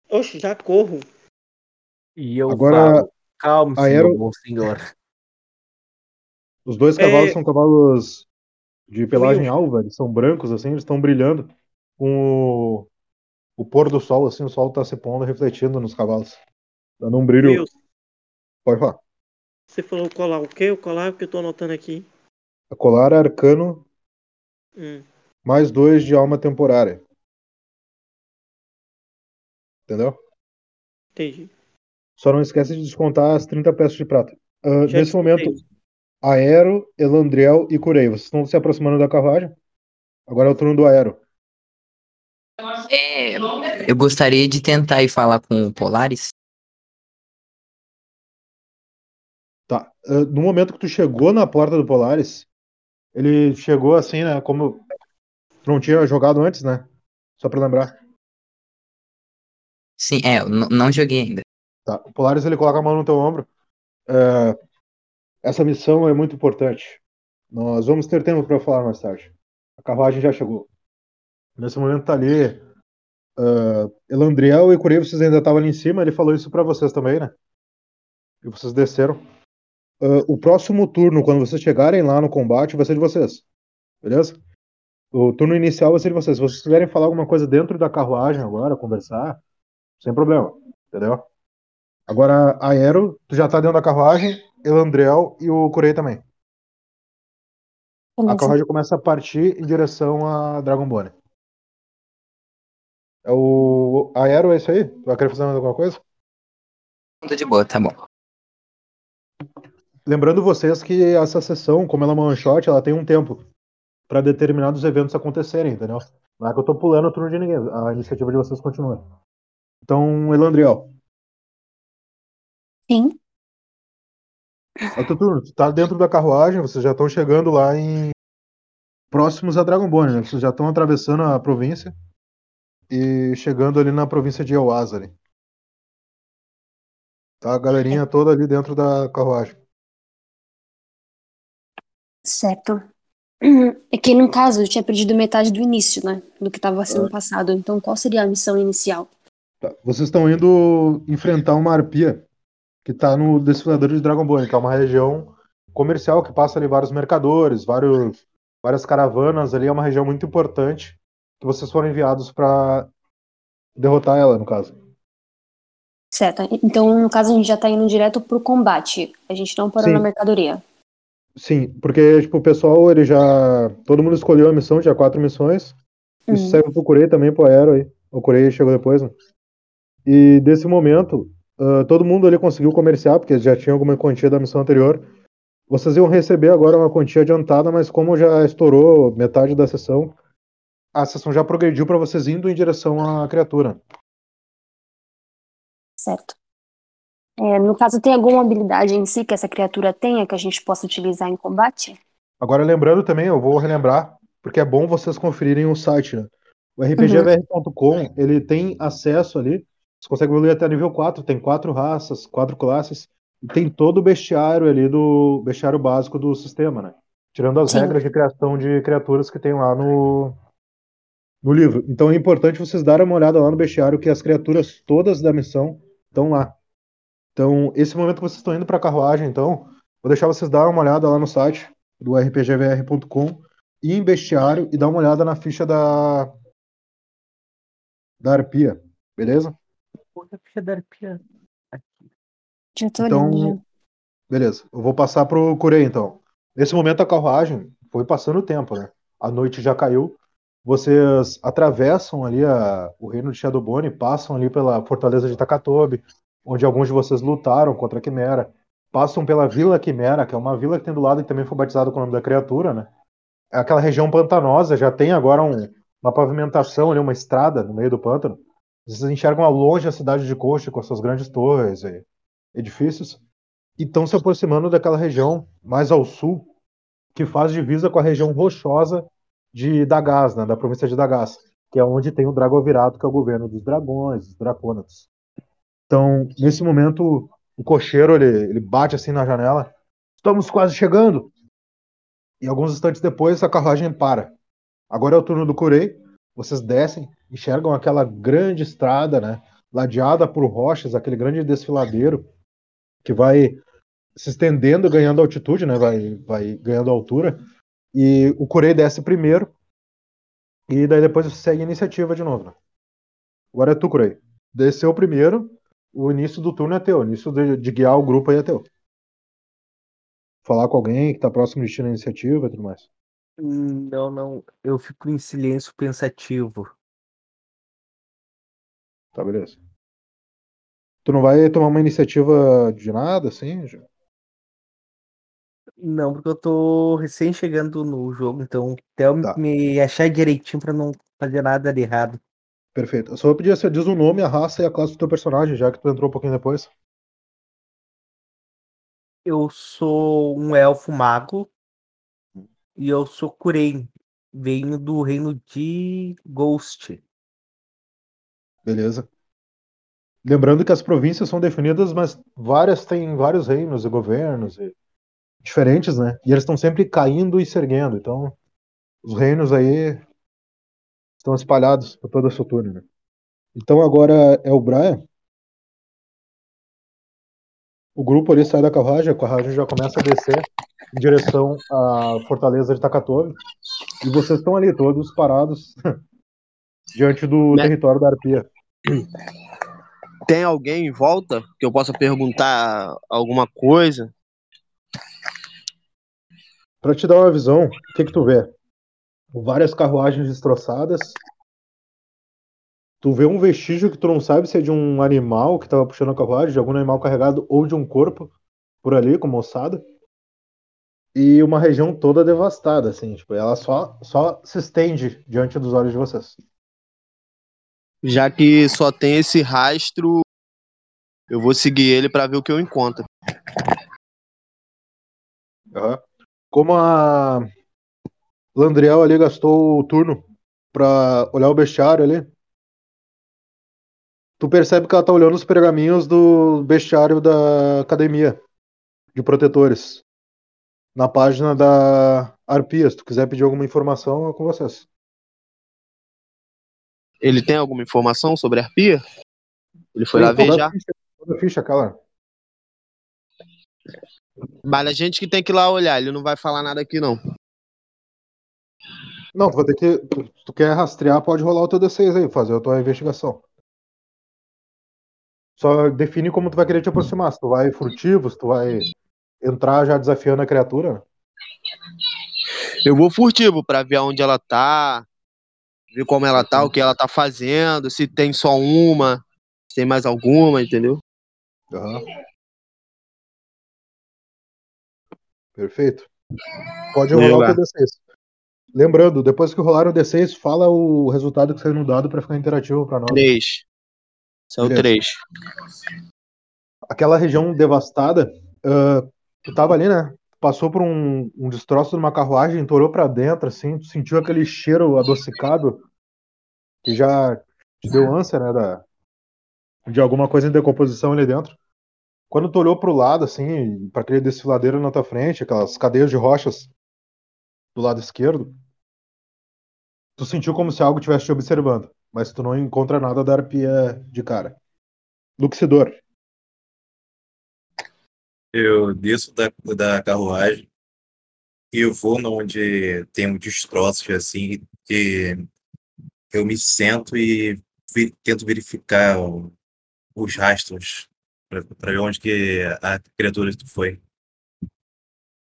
Oxe, já corro. E eu Agora, falo, calme-se, Aero- bom senhor. Os dois cavalos É. são cavalos de pelagem alva, eles são brancos, assim, eles estão brilhando com o, o pôr do sol, assim, o sol tá se pondo, refletindo nos cavalos. Dando um brilho. Will, Pode falar. você falou colar o quê? O colar que eu tô anotando aqui. Colar arcano Hum. mais dois de alma temporária. Entendeu? Entendi. Só não esquece de descontar as 30 peças de prata. Já nesse descontei. momento, Aero, Elandriel e Curei, vocês estão se aproximando da carruagem. Agora é o turno do Aero. É, eu gostaria de tentar ir falar com o Polaris. No momento que tu chegou na porta do Polaris, ele chegou assim, né? Como não tinha jogado antes, né? Só pra lembrar. Sim, é, eu não joguei ainda. Tá. O Polaris ele coloca a mão no teu ombro. É, essa missão é muito importante. Nós vamos ter tempo para falar mais tarde. A carruagem já chegou. Nesse momento tá ali. Uh, Elandriel e Curei, vocês ainda estavam ali em cima. Ele falou isso para vocês também, né? E vocês desceram. Ah, o próximo turno, quando vocês chegarem lá no combate, vai ser de vocês. Beleza? O turno inicial vai ser de vocês. Se vocês quiserem falar alguma coisa dentro da carruagem agora, conversar, sem problema. Entendeu? Agora, Aero, tu já tá dentro da carruagem, Elandriel e o Curei também. A Beleza. carruagem começa a partir em direção a Dragonbone. É o Aero, é isso aí? Tu vai querer fazer mais alguma coisa? Tô de boa, tá bom. Lembrando vocês que essa sessão, como ela é uma one shot, ela tem um tempo para determinados eventos acontecerem, entendeu? Não é que eu tô pulando o turno de ninguém, a iniciativa de vocês continua. Então, Elandriel, Sim. é o teu turno. Tu tá dentro da carruagem, vocês já estão chegando lá em. próximos a Dragonbone, né? Vocês já estão atravessando a província e chegando ali na província de Elwazari. Tá a galerinha toda ali dentro da carruagem. Certo. É que no caso eu tinha perdido metade do início, né? Do que estava sendo Ah. passado. Então qual seria a missão inicial? Tá. Vocês estão indo enfrentar uma arpia que tá no desfilador de Dragonbone, que é uma região comercial que passa ali vários mercadores, vários, várias caravanas ali, é uma região muito importante que vocês foram enviados para derrotar ela, no caso. Certo. Então, no caso, a gente já tá indo direto pro combate. A gente não parou Sim. na mercadoria. Sim, porque tipo, o pessoal, ele já. Todo mundo escolheu a missão, tinha quatro missões. Isso Uhum. serve pro Curei também, pro Aero aí. O Curei chegou depois, né? E desse momento, ah, todo mundo ali conseguiu comerciar, porque já tinha alguma quantia da missão anterior. Vocês iam receber agora uma quantia adiantada, mas como já estourou metade da sessão, a sessão já progrediu para vocês indo em direção à criatura. Certo. É, no caso, tem alguma habilidade em si que essa criatura tenha que a gente possa utilizar em combate? Agora, lembrando também, eu vou relembrar, porque é bom vocês conferirem o site, né? O Uhum. rpgvr.com, ele tem acesso ali, você consegue evoluir até nível 4, tem quatro raças, quatro classes, e tem todo o bestiário ali do bestiário básico do sistema, né? Tirando as Sim. regras de criação de criaturas que tem lá no, no livro. Então é importante vocês darem uma olhada lá no bestiário, que as criaturas todas da missão estão lá. Então, esse momento que vocês estão indo para a carruagem, então, vou deixar vocês darem uma olhada lá no site do rpgvr.com e em bestiário e dar uma olhada na ficha da da arpia, beleza? Puta ficha da arpia. Já tô olhando, já. Então, beleza. Eu vou passar pro Curei, então. Nesse momento, a carruagem foi passando o tempo, né? A noite já caiu. Vocês atravessam ali a- o reino de Shadowbone, passam ali pela fortaleza de Takatobi, onde alguns de vocês lutaram contra a Quimera. Passam pela Vila Quimera, que é uma vila que tem do lado e também foi batizada com o nome da criatura, né? É aquela região pantanosa, já tem agora um- uma pavimentação ali, uma estrada no meio do pântano. Vocês enxergam ao longe a cidade de Coche com as suas grandes torres e edifícios e estão se aproximando daquela região mais ao sul, que faz divisa com a região rochosa de Dagaz, né, da província de Dagaz, que é onde tem o Dragovirato, que é o governo dos dragões, dos dracônatos. Então, nesse momento, o cocheiro ele, ele bate assim na janela. Estamos quase chegando. E alguns instantes depois, a carruagem para. Agora é o turno do Curei. Vocês descem, enxergam aquela grande estrada, né, ladeada por rochas, aquele grande desfiladeiro que vai se estendendo, ganhando altitude, né? Vai, vai ganhando altura. E o Curei desce primeiro. E daí depois segue a iniciativa de novo. Né? Agora é tu, Curei. Desceu primeiro. O início do turno é teu. O início de, de guiar o grupo aí é teu. Falar com alguém que tá próximo de ti na iniciativa e tudo mais. Não, não. Eu fico em silêncio pensativo. Tá, beleza. Tu não vai tomar uma iniciativa de nada, assim? já? Não, porque eu tô recém chegando no jogo, então até eu Tá. me achar direitinho pra não fazer nada de errado. Perfeito. Eu só vou pedir você diz o nome, a raça e a classe do teu personagem, já que tu entrou um pouquinho depois. Eu sou um elfo mago e eu sou Kurein. Venho do reino de Ghost. Beleza. Lembrando que as províncias são definidas, mas várias têm vários reinos e governos e- diferentes, né? E eles estão sempre caindo e se erguendo. Então, os reinos aí estão espalhados por toda a Soturno, né? Então agora é o Brian. O grupo ali sai da carruagem, a carruagem já começa a descer em direção à fortaleza de Takatomi. E vocês estão ali todos parados diante do Né? território da Arpia. Tem alguém em volta que eu possa perguntar alguma coisa? Pra te dar uma visão, o que que tu vê? Várias carruagens destroçadas. Tu vê um vestígio que tu não sabe se é de um animal que tava puxando a carruagem, de algum animal carregado ou de um corpo por ali, como ossada. E uma região toda devastada, assim, tipo, ela só, só se estende diante dos olhos de vocês. Já que só tem esse rastro, eu vou seguir ele pra ver o que eu encontro. Aham. Como a Landriel ali gastou o turno pra olhar o bestiário ali, tu percebe que ela tá olhando os pergaminhos do bestiário da academia de protetores. Na página da Arpia, se tu quiser pedir alguma informação, é com vocês. Ele tem alguma informação sobre a arpia? Ele foi Tem lá toda a já? ficha- a ficha, aquela. Mas a gente que tem que ir lá olhar, ele não vai falar nada aqui, não. Não, tu vai ter que. Tu, tu quer rastrear, pode rolar o teu D6 aí, fazer a tua investigação. Só define como tu vai querer te aproximar. Se tu vai furtivo, se tu vai entrar já desafiando a criatura. Eu vou furtivo pra ver onde ela tá, ver como ela tá, o que ela tá fazendo, se tem só uma, se tem mais alguma, entendeu? Aham. Perfeito. Pode rolar o teu D6. Lembrando, depois que rolar o D6, fala o resultado que saiu no dado pra ficar interativo pra nós. Três. São três. Aquela região devastada, ah, tu tava ali, né? Passou por um, um destroço de uma carruagem, tu olhou pra dentro, assim, tu sentiu aquele cheiro adocicado que já te deu ânsia, né? Da, de alguma coisa em decomposição ali dentro. Quando tu olhou pro lado, assim, para aquele desfiladeiro na tua frente, aquelas cadeias de rochas do lado esquerdo, tu sentiu como se algo estivesse te observando, mas tu não encontra nada da arpia de cara. Luxidor. Eu desço da, da carruagem e eu vou onde tem um destroços assim e eu me sento e vi- tento verificar o- os rastros para ver onde que a criatura foi.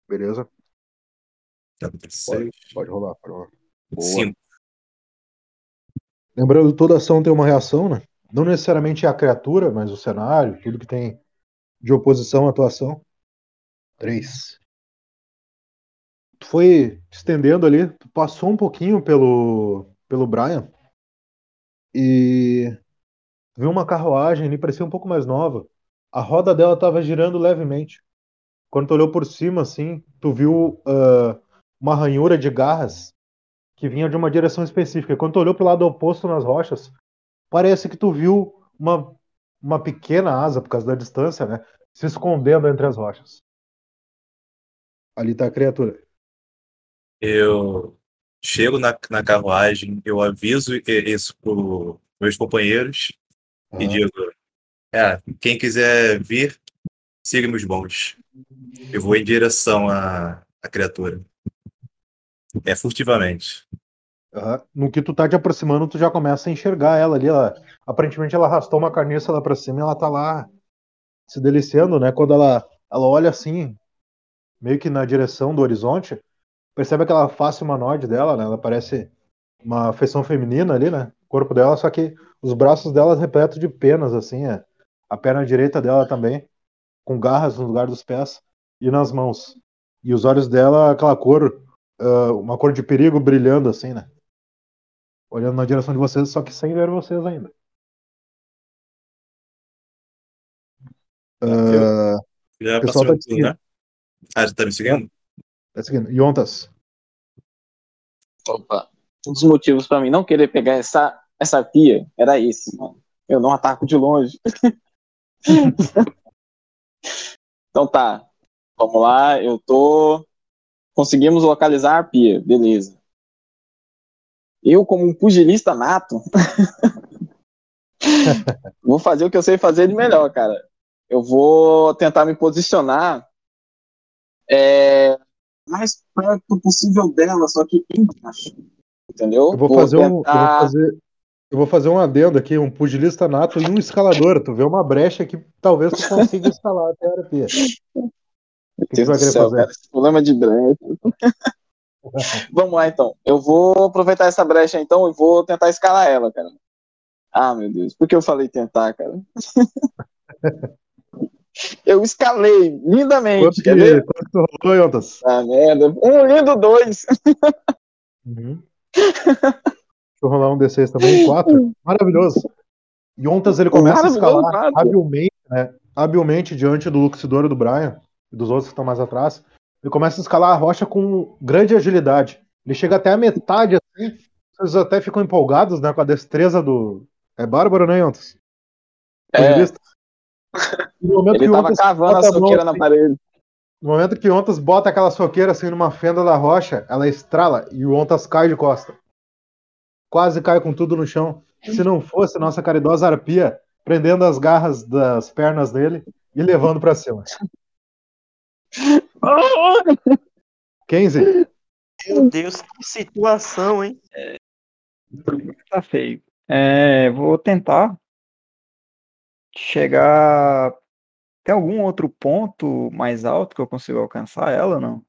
Beleza? Tá, Pode, pode rolar, pode rolar. Boa. cinco. Lembrando toda ação tem uma reação, né? Não necessariamente é a criatura, mas o cenário, tudo que tem de oposição à tua ação. Três. Tu foi estendendo ali, tu passou um pouquinho pelo, pelo Brian e viu uma carruagem ali, parecia um pouco mais nova. A roda dela estava girando levemente. Quando tu olhou por cima, assim, tu viu ah, uma ranhura de garras que vinha de uma direção específica. Quando tu olhou pro lado oposto nas rochas, parece que tu viu uma, uma pequena asa, por causa da distância, né? Se escondendo entre as rochas. Ali tá a criatura. Eu chego na, na carruagem, eu aviso isso para meus companheiros e Aham. digo: é, quem quiser vir, siga meus bons. Eu vou em direção à, à criatura. É furtivamente. Aham. No que tu tá te aproximando, tu já começa a enxergar ela ali. Ela, aparentemente ela arrastou uma carniça lá pra cima e ela tá lá se deliciando, né? Quando ela, ela olha assim, meio que na direção do horizonte, percebe aquela face humanoide dela, né? Ela parece uma feição feminina ali, né? O corpo dela, só que os braços dela repletos de penas, assim, é. A perna direita dela também, com garras no lugar dos pés e nas mãos. E os olhos dela, aquela cor, ah, uma cor de perigo brilhando, assim, né? Olhando na direção de vocês, só que sem ver vocês ainda. Ah, Já o pessoal passou tá te seguindo. né? Ah, já tá me seguindo? Tá seguindo. Yontas. Opa. Um dos motivos pra mim não querer pegar essa, essa pia era esse, mano. Eu não ataco de longe. então tá. Vamos lá, eu tô. Conseguimos localizar a pia, beleza. Eu, como um pugilista nato, vou fazer o que eu sei fazer de melhor, cara. Eu vou tentar me posicionar é, mais perto possível dela, só que embaixo. Entendeu? Eu vou fazer um. Eu vou tentar- fazer, eu vou fazer um adendo aqui, um pugilista nato e um escalador. Tu vê uma brecha que talvez tu consiga escalar até a arpia. O que, Deus vai do querer céu, fazer? cara, esse problema de brecha. Vamos lá, então. Eu vou aproveitar essa brecha, então, e vou tentar escalar ela, cara. Ah, meu Deus. Por que eu falei tentar, cara? eu escalei lindamente. Quanto que, ver? quanto que rolou, Yontas? Ah, merda. Um lindo dois. Uhum. Deixa eu rolar um D6 também, quatro. Maravilhoso. Yontas ele começa a escalar habilmente, né? Habilmente diante do Luxidor e do Brian dos outros que estão mais atrás. Ele começa a escalar a rocha com grande agilidade. Ele chega até a metade assim. Vocês até ficam empolgados, né, com a destreza do. É bárbaro, né, Yontas? É. No momento Ele tava cavando a bota mão soqueira na assim, parede. No momento que Ontas bota aquela soqueira assim numa fenda da rocha, ela estrala e o Ontas cai de costa. Quase cai com tudo no chão. Se não fosse nossa caridosa arpia prendendo as garras das pernas dele e levando pra cima. 15. Meu Deus, que situação, hein? Tá feio. É, vou tentar chegar. Tem algum outro ponto mais alto que eu consiga alcançar ela, ou não?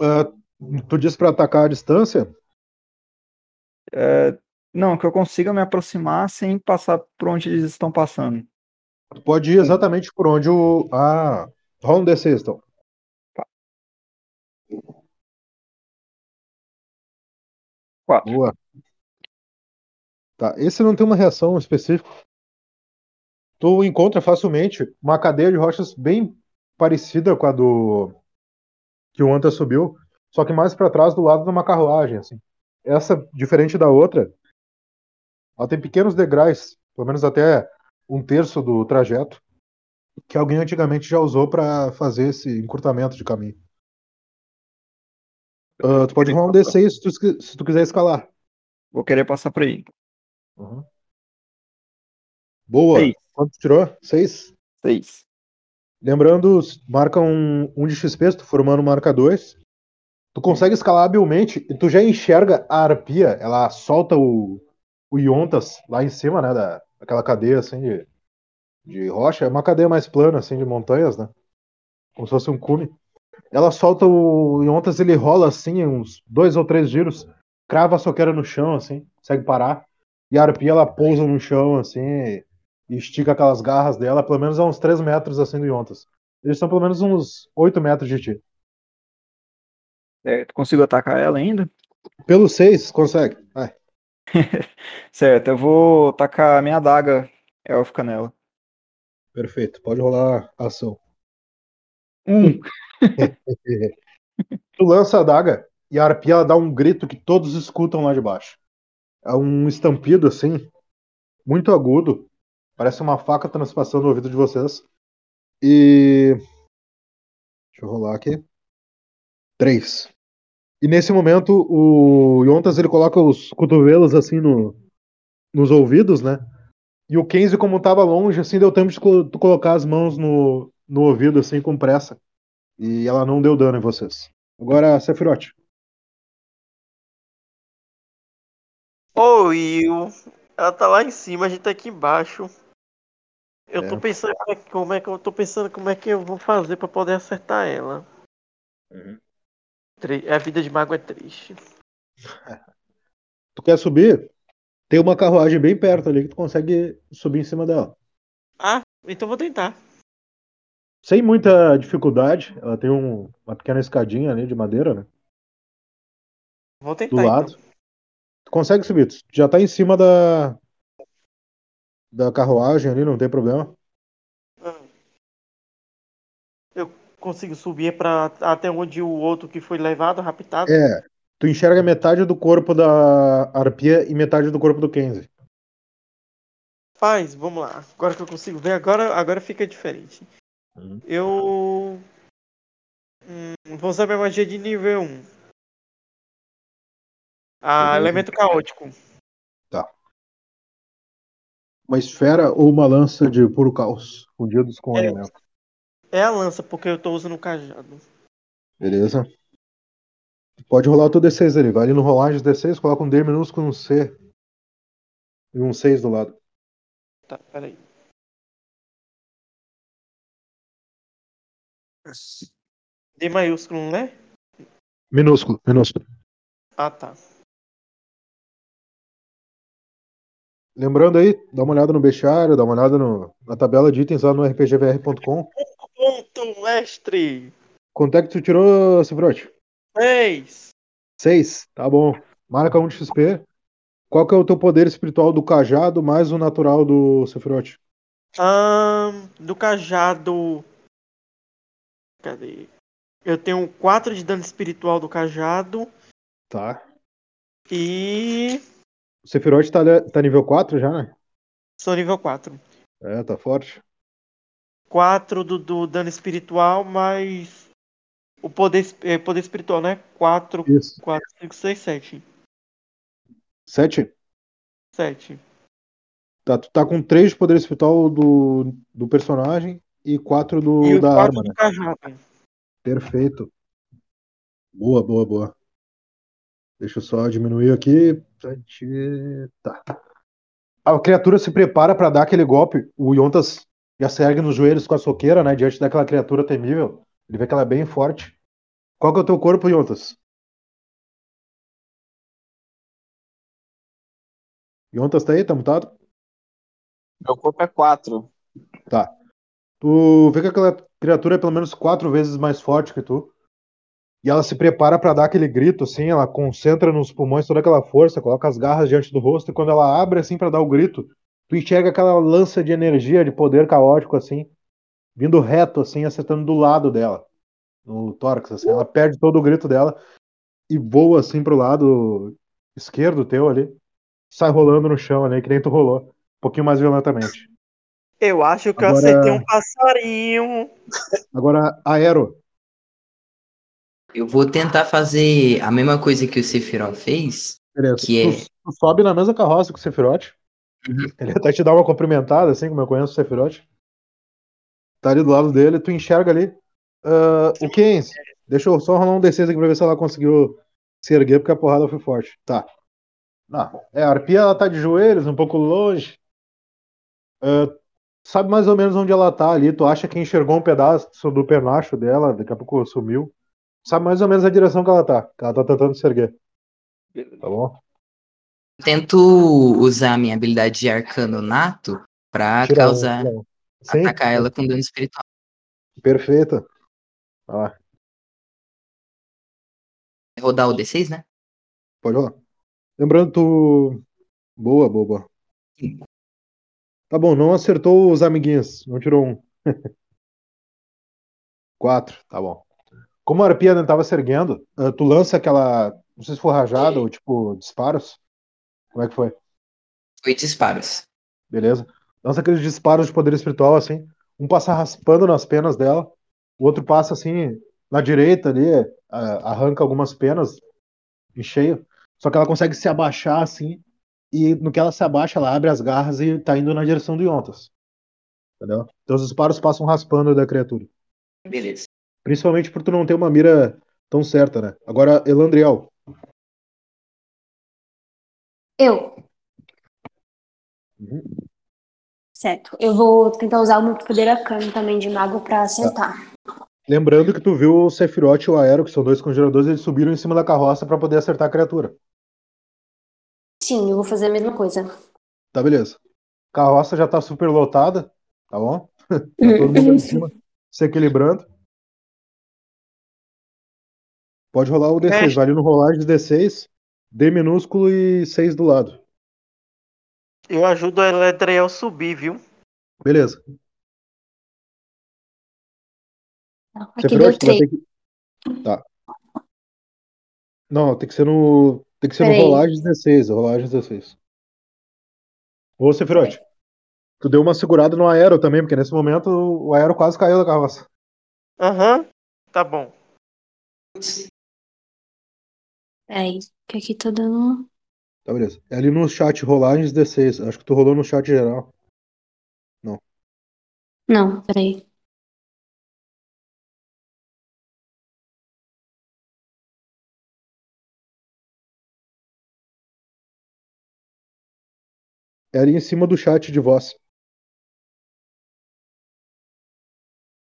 Ah, tu disse pra atacar a distância? É, não, que eu consiga me aproximar sem passar por onde eles estão passando. Tu pode ir exatamente por onde o. Ah, um D6, então. Quatro. Boa. Tá, esse não tem uma reação específica. Tu encontra facilmente uma cadeia de rochas bem parecida com a do que o Anta subiu, só que mais pra trás do lado de uma carruagem, assim. Essa, diferente da outra, ela tem pequenos degraus, pelo menos até um terço do trajeto, que alguém antigamente já usou pra fazer esse encurtamento de caminho. Ah, tu pode rolar um D6 se tu, se tu quiser escalar. Vou querer passar por aí. Boa. Seis. Quanto tu tirou? Seis? Seis. Lembrando, marca um, um de XP, se tu formando marca 2. Tu consegue escalar habilmente e tu já enxerga a arpia, ela solta o, o Yontas lá em cima, né, da, daquela cadeia assim de, de rocha. É uma cadeia mais plana, assim, de montanhas, né? Como se fosse um cume. Ela solta o Yontas, ele rola assim, uns dois ou três giros, crava a soqueira no chão, assim, consegue parar. E a arpia, ela pousa no chão, assim, e estica aquelas garras dela, pelo menos a uns 3 metros, assim, do Yontas. Eles são pelo menos uns 8 metros de ti. Certo. Consigo atacar ela ainda? Pelo 6, consegue. Vai. Certo, eu vou tacar a minha adaga élfica nela. Perfeito, pode rolar a ação. Um. tu lança a adaga e a arpia ela dá um grito que todos escutam lá de baixo. É um estampido assim, muito agudo. Parece uma faca transpassando o ouvido de vocês. E. Deixa eu rolar aqui. Três. E nesse momento o Yontas ele coloca os cotovelos assim no, nos ouvidos, né? E o Kenzie, como tava longe, assim, deu tempo de tu colocar as mãos no, no ouvido, assim, com pressa. E ela não deu dano em vocês. Agora, Sephiroth. Ô, Will, ela tá lá em cima, a gente tá aqui embaixo. Eu tô É. pensando como é, que- como é que eu tô pensando como é que eu vou fazer pra poder acertar ela. Tri- A vida de mago é triste. Tu quer subir? Tem uma carruagem bem perto ali que tu consegue subir em cima dela. Ah, então vou tentar. Sem muita dificuldade. Ela tem um- uma pequena escadinha ali de madeira, né? Vou tentar. Do lado. Tu consegue subir. Tu já tá em cima da. Da carruagem ali, não tem problema. então. Eu consigo subir para até onde o outro que foi levado, raptado. É. Tu enxerga metade do corpo da arpia e metade do corpo do Kenzie. Faz, vamos lá. Agora que eu consigo ver, agora, agora fica diferente. Uhum. Eu hum, vou usar minha magia de nível 1. Ah, Beleza. elemento caótico. Tá. Uma esfera ou uma lança de puro caos, fundidos com É. elemento. É a lança, porque eu tô usando o cajado. Beleza? Pode rolar o teu D6 ali. Vai ali no rolagem D6, coloca um D minúsculo no C. E um 6 do lado. Tá, peraí. D maiúsculo, né? Minúsculo, minúsculo. Ah, tá. Lembrando aí, dá uma olhada no bestiário, dá uma olhada no- na tabela de itens lá no rpgvr.com. Ponto, mestre! Quanto é que tu tirou, Cifrote? 6! 6, tá bom. Marca um de XP. Qual que é o teu poder espiritual do cajado mais o natural do Sephiroth? Ahn, do cajado. Cadê? Eu tenho 4 de dano espiritual do cajado Tá. e. O Sephiroth tá, tá nível 4 já, né? Sou nível 4. É, tá forte. 4 do, do dano espiritual, mais. O poder, é, poder espiritual, né? 4, Isso. 4, 5, 6, 7. 7? 7. Tá, tu tá com 3 de poder espiritual do, do personagem e quatro do, E da quatro arma, do né? cajado. Perfeito. Boa, boa, boa. Deixa eu só diminuir aqui. Tá. A criatura se prepara para dar aquele golpe. O Yontas já se ergue nos joelhos com a soqueira, né? Diante daquela criatura temível. Ele vê que ela é bem forte. Qual que é o teu corpo, Yontas? Yontas tá aí? Tá mutado? Meu corpo é 4. Tá. Tu vê que aquela criatura é pelo menos quatro vezes mais forte que tu. E ela se prepara para dar aquele grito, assim, ela concentra nos pulmões toda aquela força, coloca as garras diante do rosto, e quando ela abre, assim, para dar o grito, tu enxerga aquela lança de energia, de poder caótico, assim, vindo reto, assim, acertando do lado dela, no tórax, assim. Ela perde todo o grito dela e voa, assim, pro lado esquerdo teu ali, sai rolando no chão ali, que nem tu rolou, um pouquinho mais violentamente. Eu acho que eu Agora- acertei um passarinho. Agora, Aero, Eu vou tentar fazer a mesma coisa que o Sephiroth fez, beleza. que é... Tu, tu sobe na mesma carroça que o Sephiroth. Uhum. Ele até te dá uma cumprimentada, assim, como eu conheço o Sephiroth. Tá ali do lado dele, tu enxerga ali. Ah, o Keynes, deixa eu só rolar um D6 aqui pra ver se ela conseguiu se erguer, porque a porrada foi forte. Tá. Não, é, a arpia ela tá de joelhos, um pouco longe. Ah, sabe mais ou menos onde ela tá ali. Tu acha que enxergou um pedaço do penacho dela, daqui a pouco sumiu. Sabe mais ou menos a direção que ela tá. Que ela tá tentando se erguer. Tá bom? Tento usar a minha habilidade de arcano nato pra Tira causar... um. Sim, Atacar ela com dano espiritual. perfeito. Vai lá, Rodar o D6, né? pode rolar. Lembrando, tu. Boa, boa, boa. Tá bom, não acertou os amiguinhos. Não tirou um. Quatro, tá bom. Como a arpia não tava se erguendo, ah, tu lança aquela. Não sei se foi rajada ou tipo disparos. Como é que foi? Foi disparos. Beleza? Lança aqueles disparos de poder espiritual assim. Um passa raspando nas penas dela, o outro passa assim na direita ali, ah, arranca algumas penas em cheio. Só que ela consegue se abaixar assim, e no que ela se abaixa, ela abre as garras e tá indo na direção do Yontas. Entendeu? Então os disparos passam raspando da criatura. Beleza. Principalmente por tu não ter uma mira tão certa, né? Agora, Elandriel. Eu. Uhum. Certo. Eu vou tentar usar o meu poder arcano também de mago pra acertar. Lembrando que tu viu o Sephiroth e o Aero, que são dois conjuradores, eles subiram em cima da carroça pra poder acertar a criatura. Sim, eu vou fazer a mesma coisa. Tá, beleza. Carroça já tá super lotada, tá bom? tá todo mundo em cima, se equilibrando. Pode rolar o D6, Mestre. vale no rolagem de D6, D minúsculo e 6 do lado. Eu ajudo a Eladriel a subir, viu? Beleza. Aqui deu Sephiroth, tu vai três. ter que... Tá. Não, tem que ser no. Tem que ser no Peraí. rolagem 16, rolagem 16. Ô, Sephiroth, tu deu uma segurada no aero também, porque nesse momento o aero quase caiu da carroça. Aham. Tá bom. Peraí, que aqui tá dando. Tá, beleza. É ali no chat, rolagens 16. Acho que tu rolou no chat geral. Não, peraí. É ali em cima do chat de voz.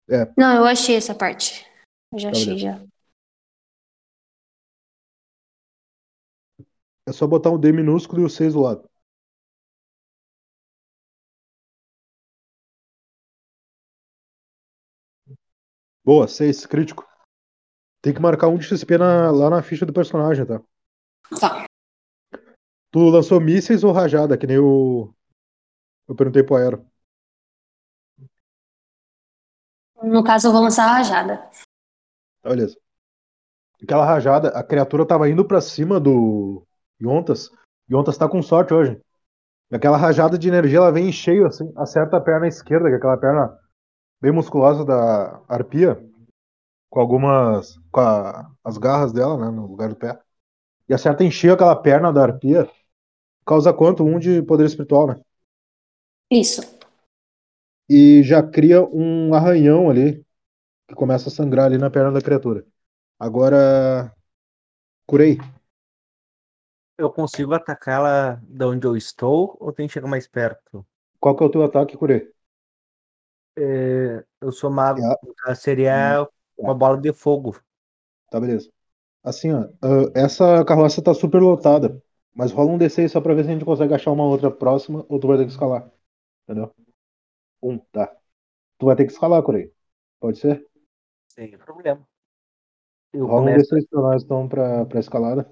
É, Não, eu achei essa parte. Eu já Tá, achei beleza. já. É só botar um D minúsculo e o 6 do lado. Boa, 6, crítico. Tem que marcar um de XP na- lá na ficha do personagem, tá? Tá. Tu lançou mísseis ou rajada, que nem o. Eu perguntei pro Aero. No caso, eu vou lançar a rajada. Tá, beleza. Aquela rajada, a criatura tava indo pra cima do Yontas. Yontas tá com sorte hoje. E aquela rajada de energia, ela vem em cheio, assim, acerta a perna esquerda, que é aquela perna bem musculosa da arpia, com algumas. com a- as garras dela, né, no lugar do pé. E acerta em cheio aquela perna da arpia. Causa quanto? Um de poder espiritual, né? Isso. e já cria um arranhão ali que começa a sangrar ali na perna da criatura. Agora, curei. Eu consigo atacar ela de onde eu estou ou tem que chegar mais perto? Qual que é o teu ataque, curei? É, eu sou mago, É. seria uma bola de fogo. Tá, beleza. Assim, ó, ah, essa carroça tá super lotada, mas rola um D6 só pra ver se a gente consegue achar uma outra próxima ou tu vai ter que escalar. Entendeu? Um, tá. Tu vai ter que escalar, Corei. Pode ser? Sem problema. Eu Rola um começo. D6 pra nós, então, pra, pra escalada.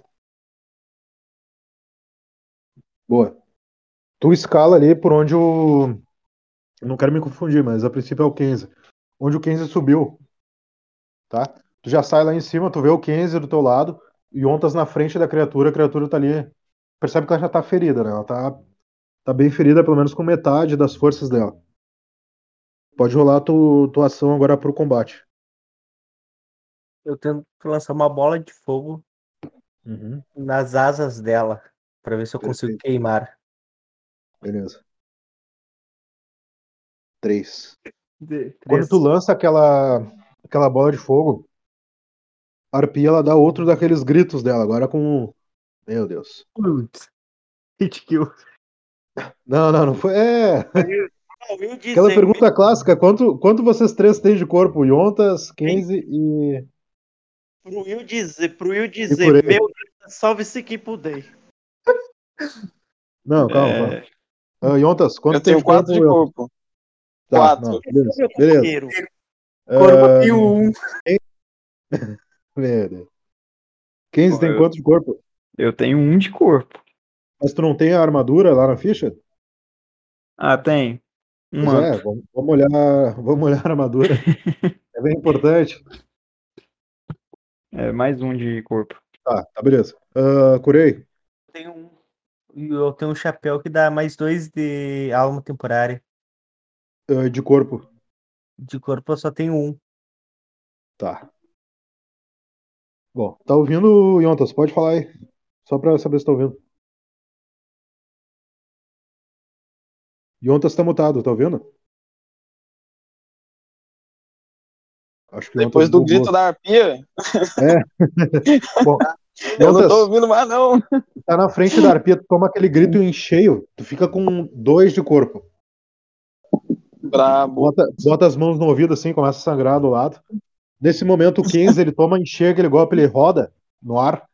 Boa. Tu escala ali por onde o. Eu não quero me confundir, mas a princípio é o 15. Onde o 15 subiu. Tá? Tu já sai lá em cima, tu vê o 15 do teu lado, e ontas na frente da criatura, a criatura tá ali. Percebe que ela já tá ferida, né? Ela tá, tá bem ferida, pelo menos com metade das forças dela. Pode rolar tu, tua ação agora pro combate. Eu tento lançar uma bola de fogo Uhum, nas asas dela pra ver se eu consigo Perfeito. queimar. beleza. 3. De- Quando três. tu lança aquela, aquela bola de fogo, a arpia ela dá outro daqueles gritos dela, agora com. Meu Deus. Putz. Hit kill. Não, não, não foi. É. Aquela pergunta clássica: quanto, quanto vocês três têm de corpo? Yontas, 15 e. Pro Will dizer, pro Will dizer, meu Deus, salve-se quem puder. Não, calma, É. Ah, Yontas, quanto Eu tenho tem quatro de corpo. Tá, quatro. não, beleza. Beleza. Corpo Ah, tem um. meu Deus. 15 tem Eu- quanto de corpo? eu tenho um de corpo. Mas tu não tem a armadura lá na ficha? Ah, tem. Um é, vamos, vamos olhar, vamos olhar a armadura. É bem importante. É, mais um de corpo. Tá, tá, beleza. Ah, curei. Tem um. Eu tenho um chapéu que dá mais dois de alma temporária. Ah, de corpo. De corpo eu só tenho um. Tá. Bom, tá ouvindo, Yontas? Pode falar aí. Só pra saber se tá ouvindo. Yontas tá mutado, tá ouvindo? Acho que Depois Yontas do bugou. grito da arpia, Bom, eu não tô ouvindo mais, não. tá na frente da arpia, tu toma aquele grito em cheio, tu fica com dois de corpo. Brabo. Bota, bota as mãos no ouvido assim, começa a sangrar do lado. Nesse momento, o 15 ele toma em cheio aquele golpe, ele roda no ar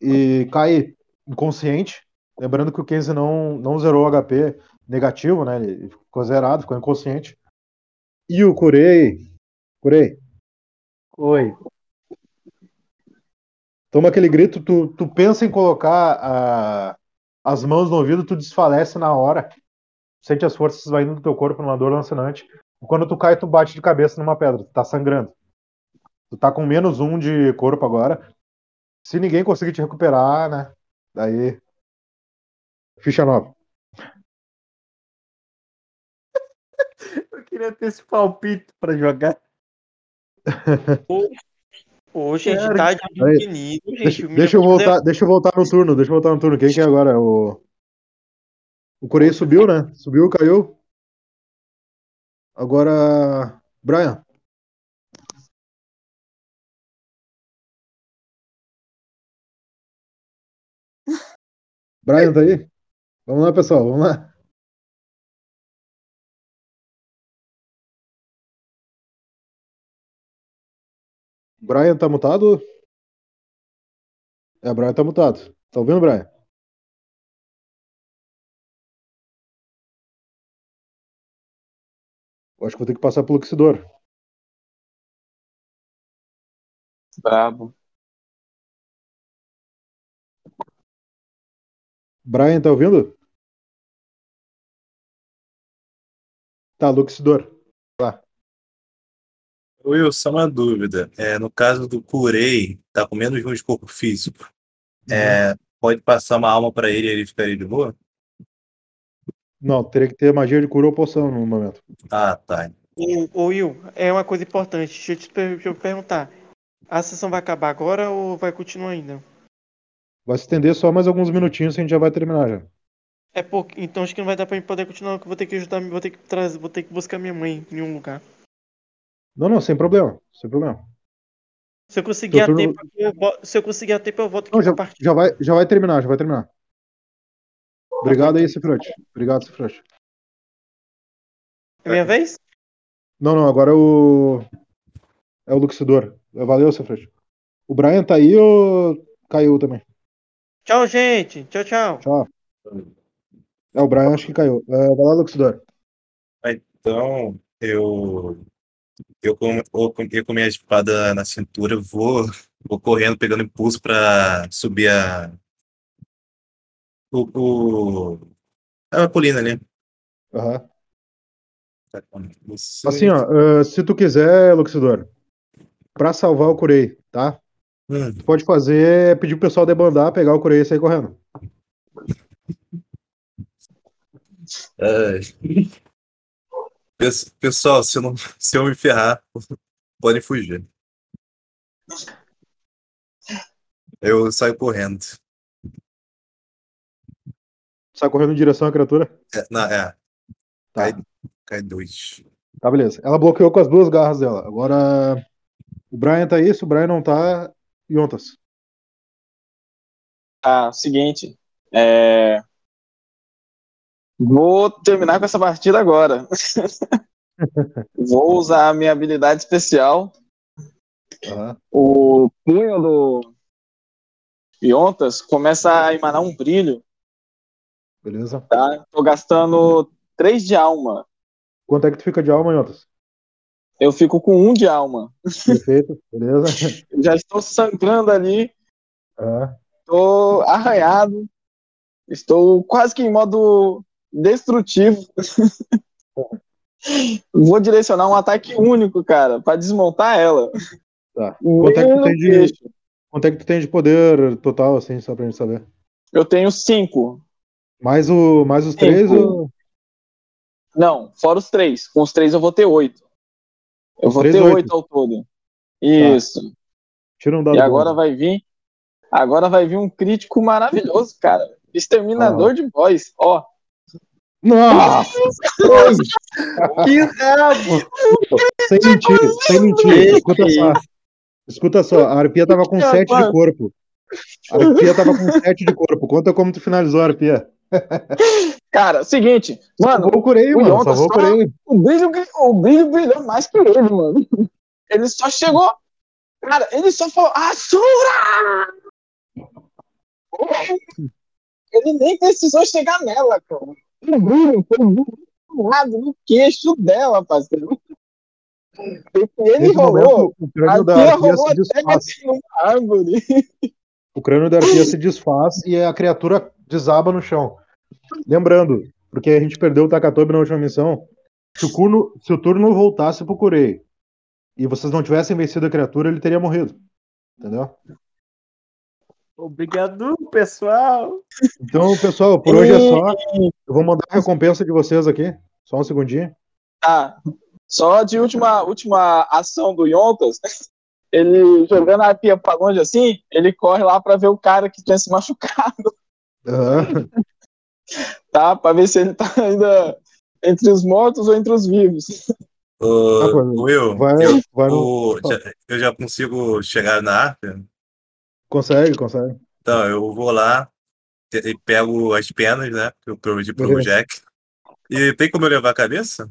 e cai inconsciente. Lembrando que o 15 não, não zerou o HP negativo, né? Ele ficou zerado, ficou inconsciente. E o Kurei. Kurei, Oi. Toma aquele grito, tu, tu pensa em colocar a- as mãos no ouvido, tu desfalece na hora. Sente as forças saindo do teu corpo numa dor lancinante. Quando tu cai, tu bate de cabeça numa pedra, tu tá sangrando. Tu tá com menos um de corpo agora. Se ninguém conseguir te recuperar, né? Daí. Ficha nova. Eu queria ter esse palpite pra jogar. Ô, gente, Cara, tá de gente. Deixa, menino deixa eu voltar, deixa eu voltar no turno, deixa eu voltar no turno. Quem que é agora? O. O Corei subiu, né? Subiu, caiu. Agora. Brian. Brian tá aí? Vamos lá, pessoal, vamos lá. Brian tá mutado? É, Brian tá mutado. Tá ouvindo, Brian? Eu acho que vou ter que passar pelo Luxidor. Brabo. Brian, tá ouvindo? Tá, Luxidor. Will, só uma dúvida. É, no caso do Curei, tá com menos de um de corpo físico. É, pode passar uma alma pra ele e ele ficaria de boa? Não, teria que ter magia de cura ou poção no momento. Ah, tá. Ô, Will, é uma coisa importante. Deixa eu te per- deixa eu perguntar. A sessão vai acabar agora ou vai continuar ainda? Vai se estender só mais alguns minutinhos e a gente já vai terminar já. É pouco, então acho que não vai dar pra mim poder continuar, que eu vou ter que ajudar, vou ter que trazer, vou ter que buscar minha mãe em um lugar. Não, não, sem problema. Sem problema. Se eu conseguir a tempo, eu vo- se eu conseguir a tempo, eu volto aqui Não, já, já, vai, já vai terminar, já vai terminar. Obrigado aí, Cifrote. Obrigado, Cifrote. É minha vez? Não, não, agora é o. É o Luxidor. Valeu, Cifrote. O Brian tá aí ou caiu também? Tchau, gente. Tchau, tchau. Tchau. É, o Brian acho que caiu. É, vai lá, Luxidor. Então, eu. Eu com, eu com minha espada na cintura vou, vou correndo, pegando impulso pra subir a. O. o a colina ali. Aham. Assim, ó, eh, se tu quiser, Luxidor, pra salvar o Kurei, tá? Hum. Tu pode fazer é pedir pro pessoal debandar, pegar o Kurei e sair correndo. Pessoal, se eu, não, se eu me ferrar, podem fugir. Eu saio correndo. Sai correndo em direção à criatura. É, não, é. Tá. Cai, cai dois. Tá, beleza. Ela bloqueou com as duas garras dela. Agora, o Brian tá aí, se o Brian não tá, Yontas. Tá, seguinte. É... Vou terminar com essa partida agora. Vou usar a minha habilidade especial. Aham. O punho do Yontas começa a emanar um brilho, Beleza. tá? Tô gastando 3 de alma. Quanto é que tu fica de alma, Yontas? Eu fico com 1 de alma. Perfeito, beleza. Já estou sangrando ali, Aham. tô arranhado. Estou quase que em modo destrutivo. Vou direcionar um ataque único, cara, pra desmontar ela. Tá. Quanto é, que tu tem de, quanto é que tu tem de poder total, assim, só pra gente saber? Eu tenho 5. Mais, o, mais os três Cinco. ou... Não, fora os três. Com os três eu vou ter 8. Eu Os vou três, ter oito. 8 ao todo. Isso. Tira um dado E agora bom. vai vir. Agora vai vir um crítico maravilhoso, cara. Exterminador Ah. de boys. Ó. Nossa! Que rabo! sem mentir, sem mentir. Escuta só. Escuta só, a arpia tava com Ah, 7 de corpo. A arpia tava com 7 de corpo. Conta como tu finalizou a arpia. Cara, seguinte, mano, Salvou o Curei, o mano. Salvou só- Curei. o brilho, o brilho brilhou mais que ele, mano. Ele só chegou. Cara, ele só falou, Asura! Ele nem precisou chegar nela, cara. O brilho foi lado no queixo dela, parceiro. E ele Nesse rolou. o crânio da arpia se desfaz. O crânio da arpia se desfaz e a criatura desaba no chão. Lembrando, porque a gente perdeu o Takatobi na última missão, se o, turno, se o turno voltasse pro Kurei e vocês não tivessem vencido a criatura, ele teria morrido. Entendeu? Obrigado, pessoal. Então, pessoal, por hoje é só. Eu vou mandar a recompensa de vocês aqui. Só um segundinho. Tá. Só de última, última ação do Yontas, ele jogando a arpia pra longe assim, ele corre lá pra ver o cara que tinha se machucado, Aham. tá? Pra ver se ele tá ainda entre os mortos ou entre os vivos. Ô, Ah, Will, vai- eu, vai no- o- já, eu já consigo chegar na arca? Consegue, consegue. Então, eu vou lá e pego as penas, né? Que eu prometi pro Beleza. Jack. E tem como eu levar a cabeça?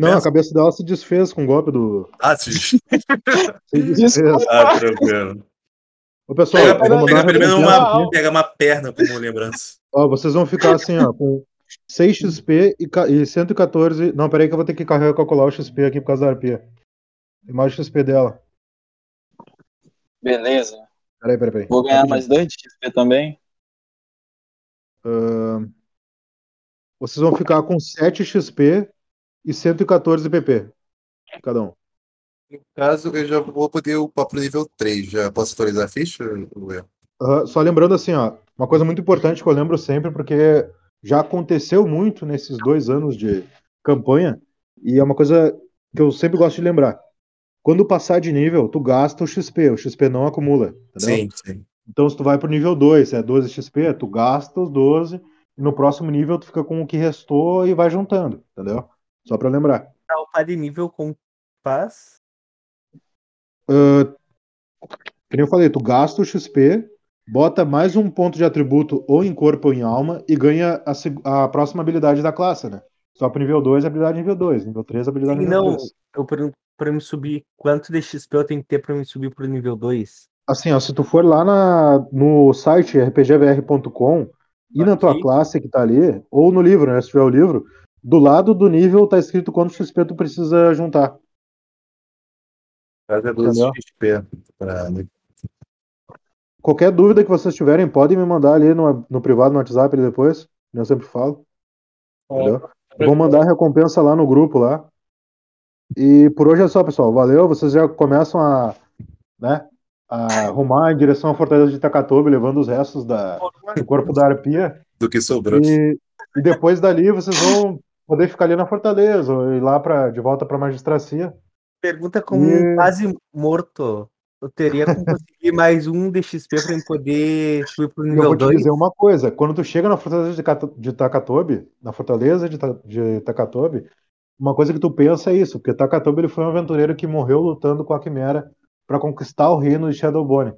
Não, a cabeça dela se desfez com o golpe do. Ah, sim. Se desfez. ah, tranquilo. Ô, pessoal, Pega, eu vou pega, mandar pega uma pelo menos recompensa uma, aqui. pega uma perna como lembrança. Ó, vocês vão ficar assim, ó, com 6 XP e, e 114. Não, peraí que eu vou ter que carregar calcular o XP aqui por causa da arpia. Tem mais XP dela. Beleza. Peraí, peraí, peraí. Vou ganhar mais dois de XP também. Ahn, vocês vão ficar com 7 XP e 114 PP. Cada um. No caso, eu já vou poder upar pro nível 3. Já posso atualizar a ficha? Aham, Só lembrando assim, ó, uma coisa muito importante que eu lembro sempre, porque já aconteceu muito nesses dois anos de campanha, e é uma coisa que eu sempre gosto de lembrar. Quando passar de nível, tu gasta o XP, o XP não acumula, entendeu? Sim, sim. Então, se tu vai pro nível 2, é 12 XP, tu gasta os 12 e no próximo nível tu fica com o que restou e vai juntando, entendeu? Só pra lembrar. Pra upar de nível como faz? Ah, que nem eu falei, tu gasta o XP, bota mais um ponto de atributo ou em corpo ou em alma e ganha a, a próxima habilidade da classe, né? Só pro nível 2, habilidade nível 2. Nível 3, habilidade Sim, nível não, 3. eu pergunto pra me subir, quanto de XP eu tenho que ter pra me subir pro nível 2? Assim, ó, se tu for lá na, no site rpgvr.com e na tua classe que tá ali, ou no livro, né? Se tiver o livro, do lado do nível tá escrito quanto XP tu precisa juntar. É 12 Entendeu? XP pra. Qualquer dúvida que vocês tiverem, podem me mandar ali no, no privado, no WhatsApp ali depois. Eu sempre falo. Entendeu? Vou mandar a recompensa lá no grupo lá. E por hoje é só, pessoal. Valeu. Vocês já começam a, né, a arrumar em direção à Fortaleza de Takatobi, levando os restos da, do corpo da arpia. Do que sobrou. E, e depois dali vocês vão poder ficar ali na Fortaleza ou ir lá pra, de volta para a magistracia. Pergunta como E- um quase morto. Eu teria como conseguir mais um de XP pra eu poder subir pro E eu nível vou te 2? dizer uma coisa: quando tu chega na Fortaleza de, Takatobi, na Fortaleza de, de Takatobi, uma coisa que tu pensa é isso, porque Takatobi ele foi um aventureiro que morreu lutando com a Quimera para conquistar o reino de Shadowbone.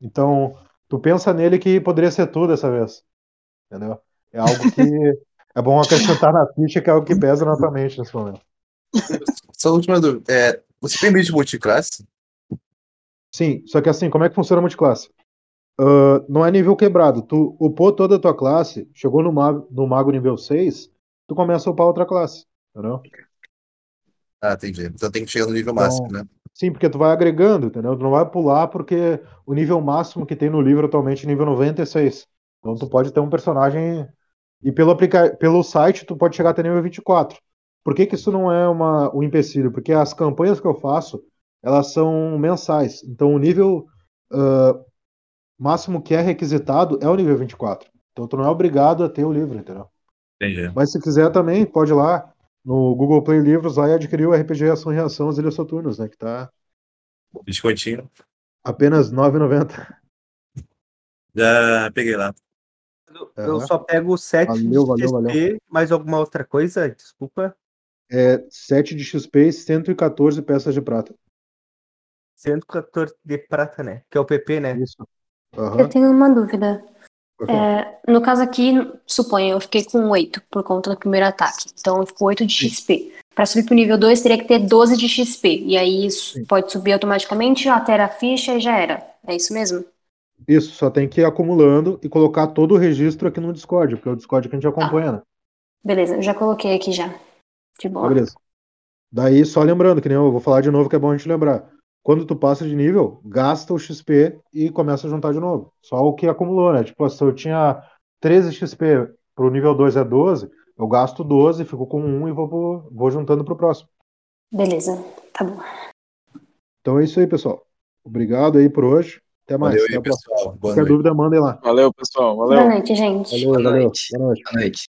Então, tu pensa nele que poderia ser tu dessa vez. Entendeu? É algo que é bom acrescentar na ficha, que é algo que pesa na tua mente nesse momento. Só a última dúvida. É, você tem de multiclasse? Sim, só que assim, como é que funciona a multiclasse? Ah, não é nível quebrado. Tu upou toda a tua classe, chegou no mago, no mago nível 6, tu começa a upar outra classe. Entendeu? Ah, entendi. Então tem que chegar no nível Então, máximo, né? Sim, porque tu vai agregando, entendeu? Tu não vai pular porque o nível máximo que tem no livro atualmente é nível 96. Então tu pode ter um personagem. E pelo, aplica... pelo site tu pode chegar até nível 24. Por que, que isso não é uma... um empecilho? Porque as campanhas que eu faço, elas são mensais. Então o nível ah, máximo que é requisitado é o nível 24. Então tu não é obrigado a ter o livro, entendeu? Entendi. Mas se quiser também, pode ir lá no Google Play Livros lá e adquirir o RPG Ação e Reação As Ilhas Soturnas, né? Que tá Descontinho. apenas R$ 9,90. Já peguei lá. Eu Aham. só pego 7 Valeu, de valeu, XP, valeu. mais alguma outra coisa? Desculpa. É 7 de XP e 114 peças de prata. 114 de prata, né? Que é o PP, né? Isso. Eu Aham. tenho uma dúvida. Falar. É, no caso aqui, suponha, eu fiquei com 8 por conta do primeiro ataque. Então ficou 8 de XP. Para subir pro nível 2, teria que ter 12 de XP. E aí isso Sim. pode subir automaticamente, altera a ficha e já era. É isso mesmo? Isso, só tem que ir acumulando e colocar todo o registro aqui no Discord, porque é o Discord que a gente acompanha, né? Beleza, eu já coloquei aqui já. De boa. Tá, beleza. Daí, só lembrando, que nem eu vou falar de novo, que é bom a gente lembrar. Quando tu passa de nível, gasta o XP e começa a juntar de novo. Só o que acumulou, né? Tipo, se eu tinha 13 XP pro nível 2 é 12, eu gasto 12, fico com 1 e vou, vou juntando pro próximo. Beleza, tá bom. Então é isso aí, pessoal. Obrigado aí por hoje. Até mais. Valeu Até aí, pessoal. Boa Qualquer noite. dúvida, mandem lá. Valeu, pessoal. Valeu. Boa noite, gente. Valeu, Boa valeu. noite. Boa noite. Boa noite.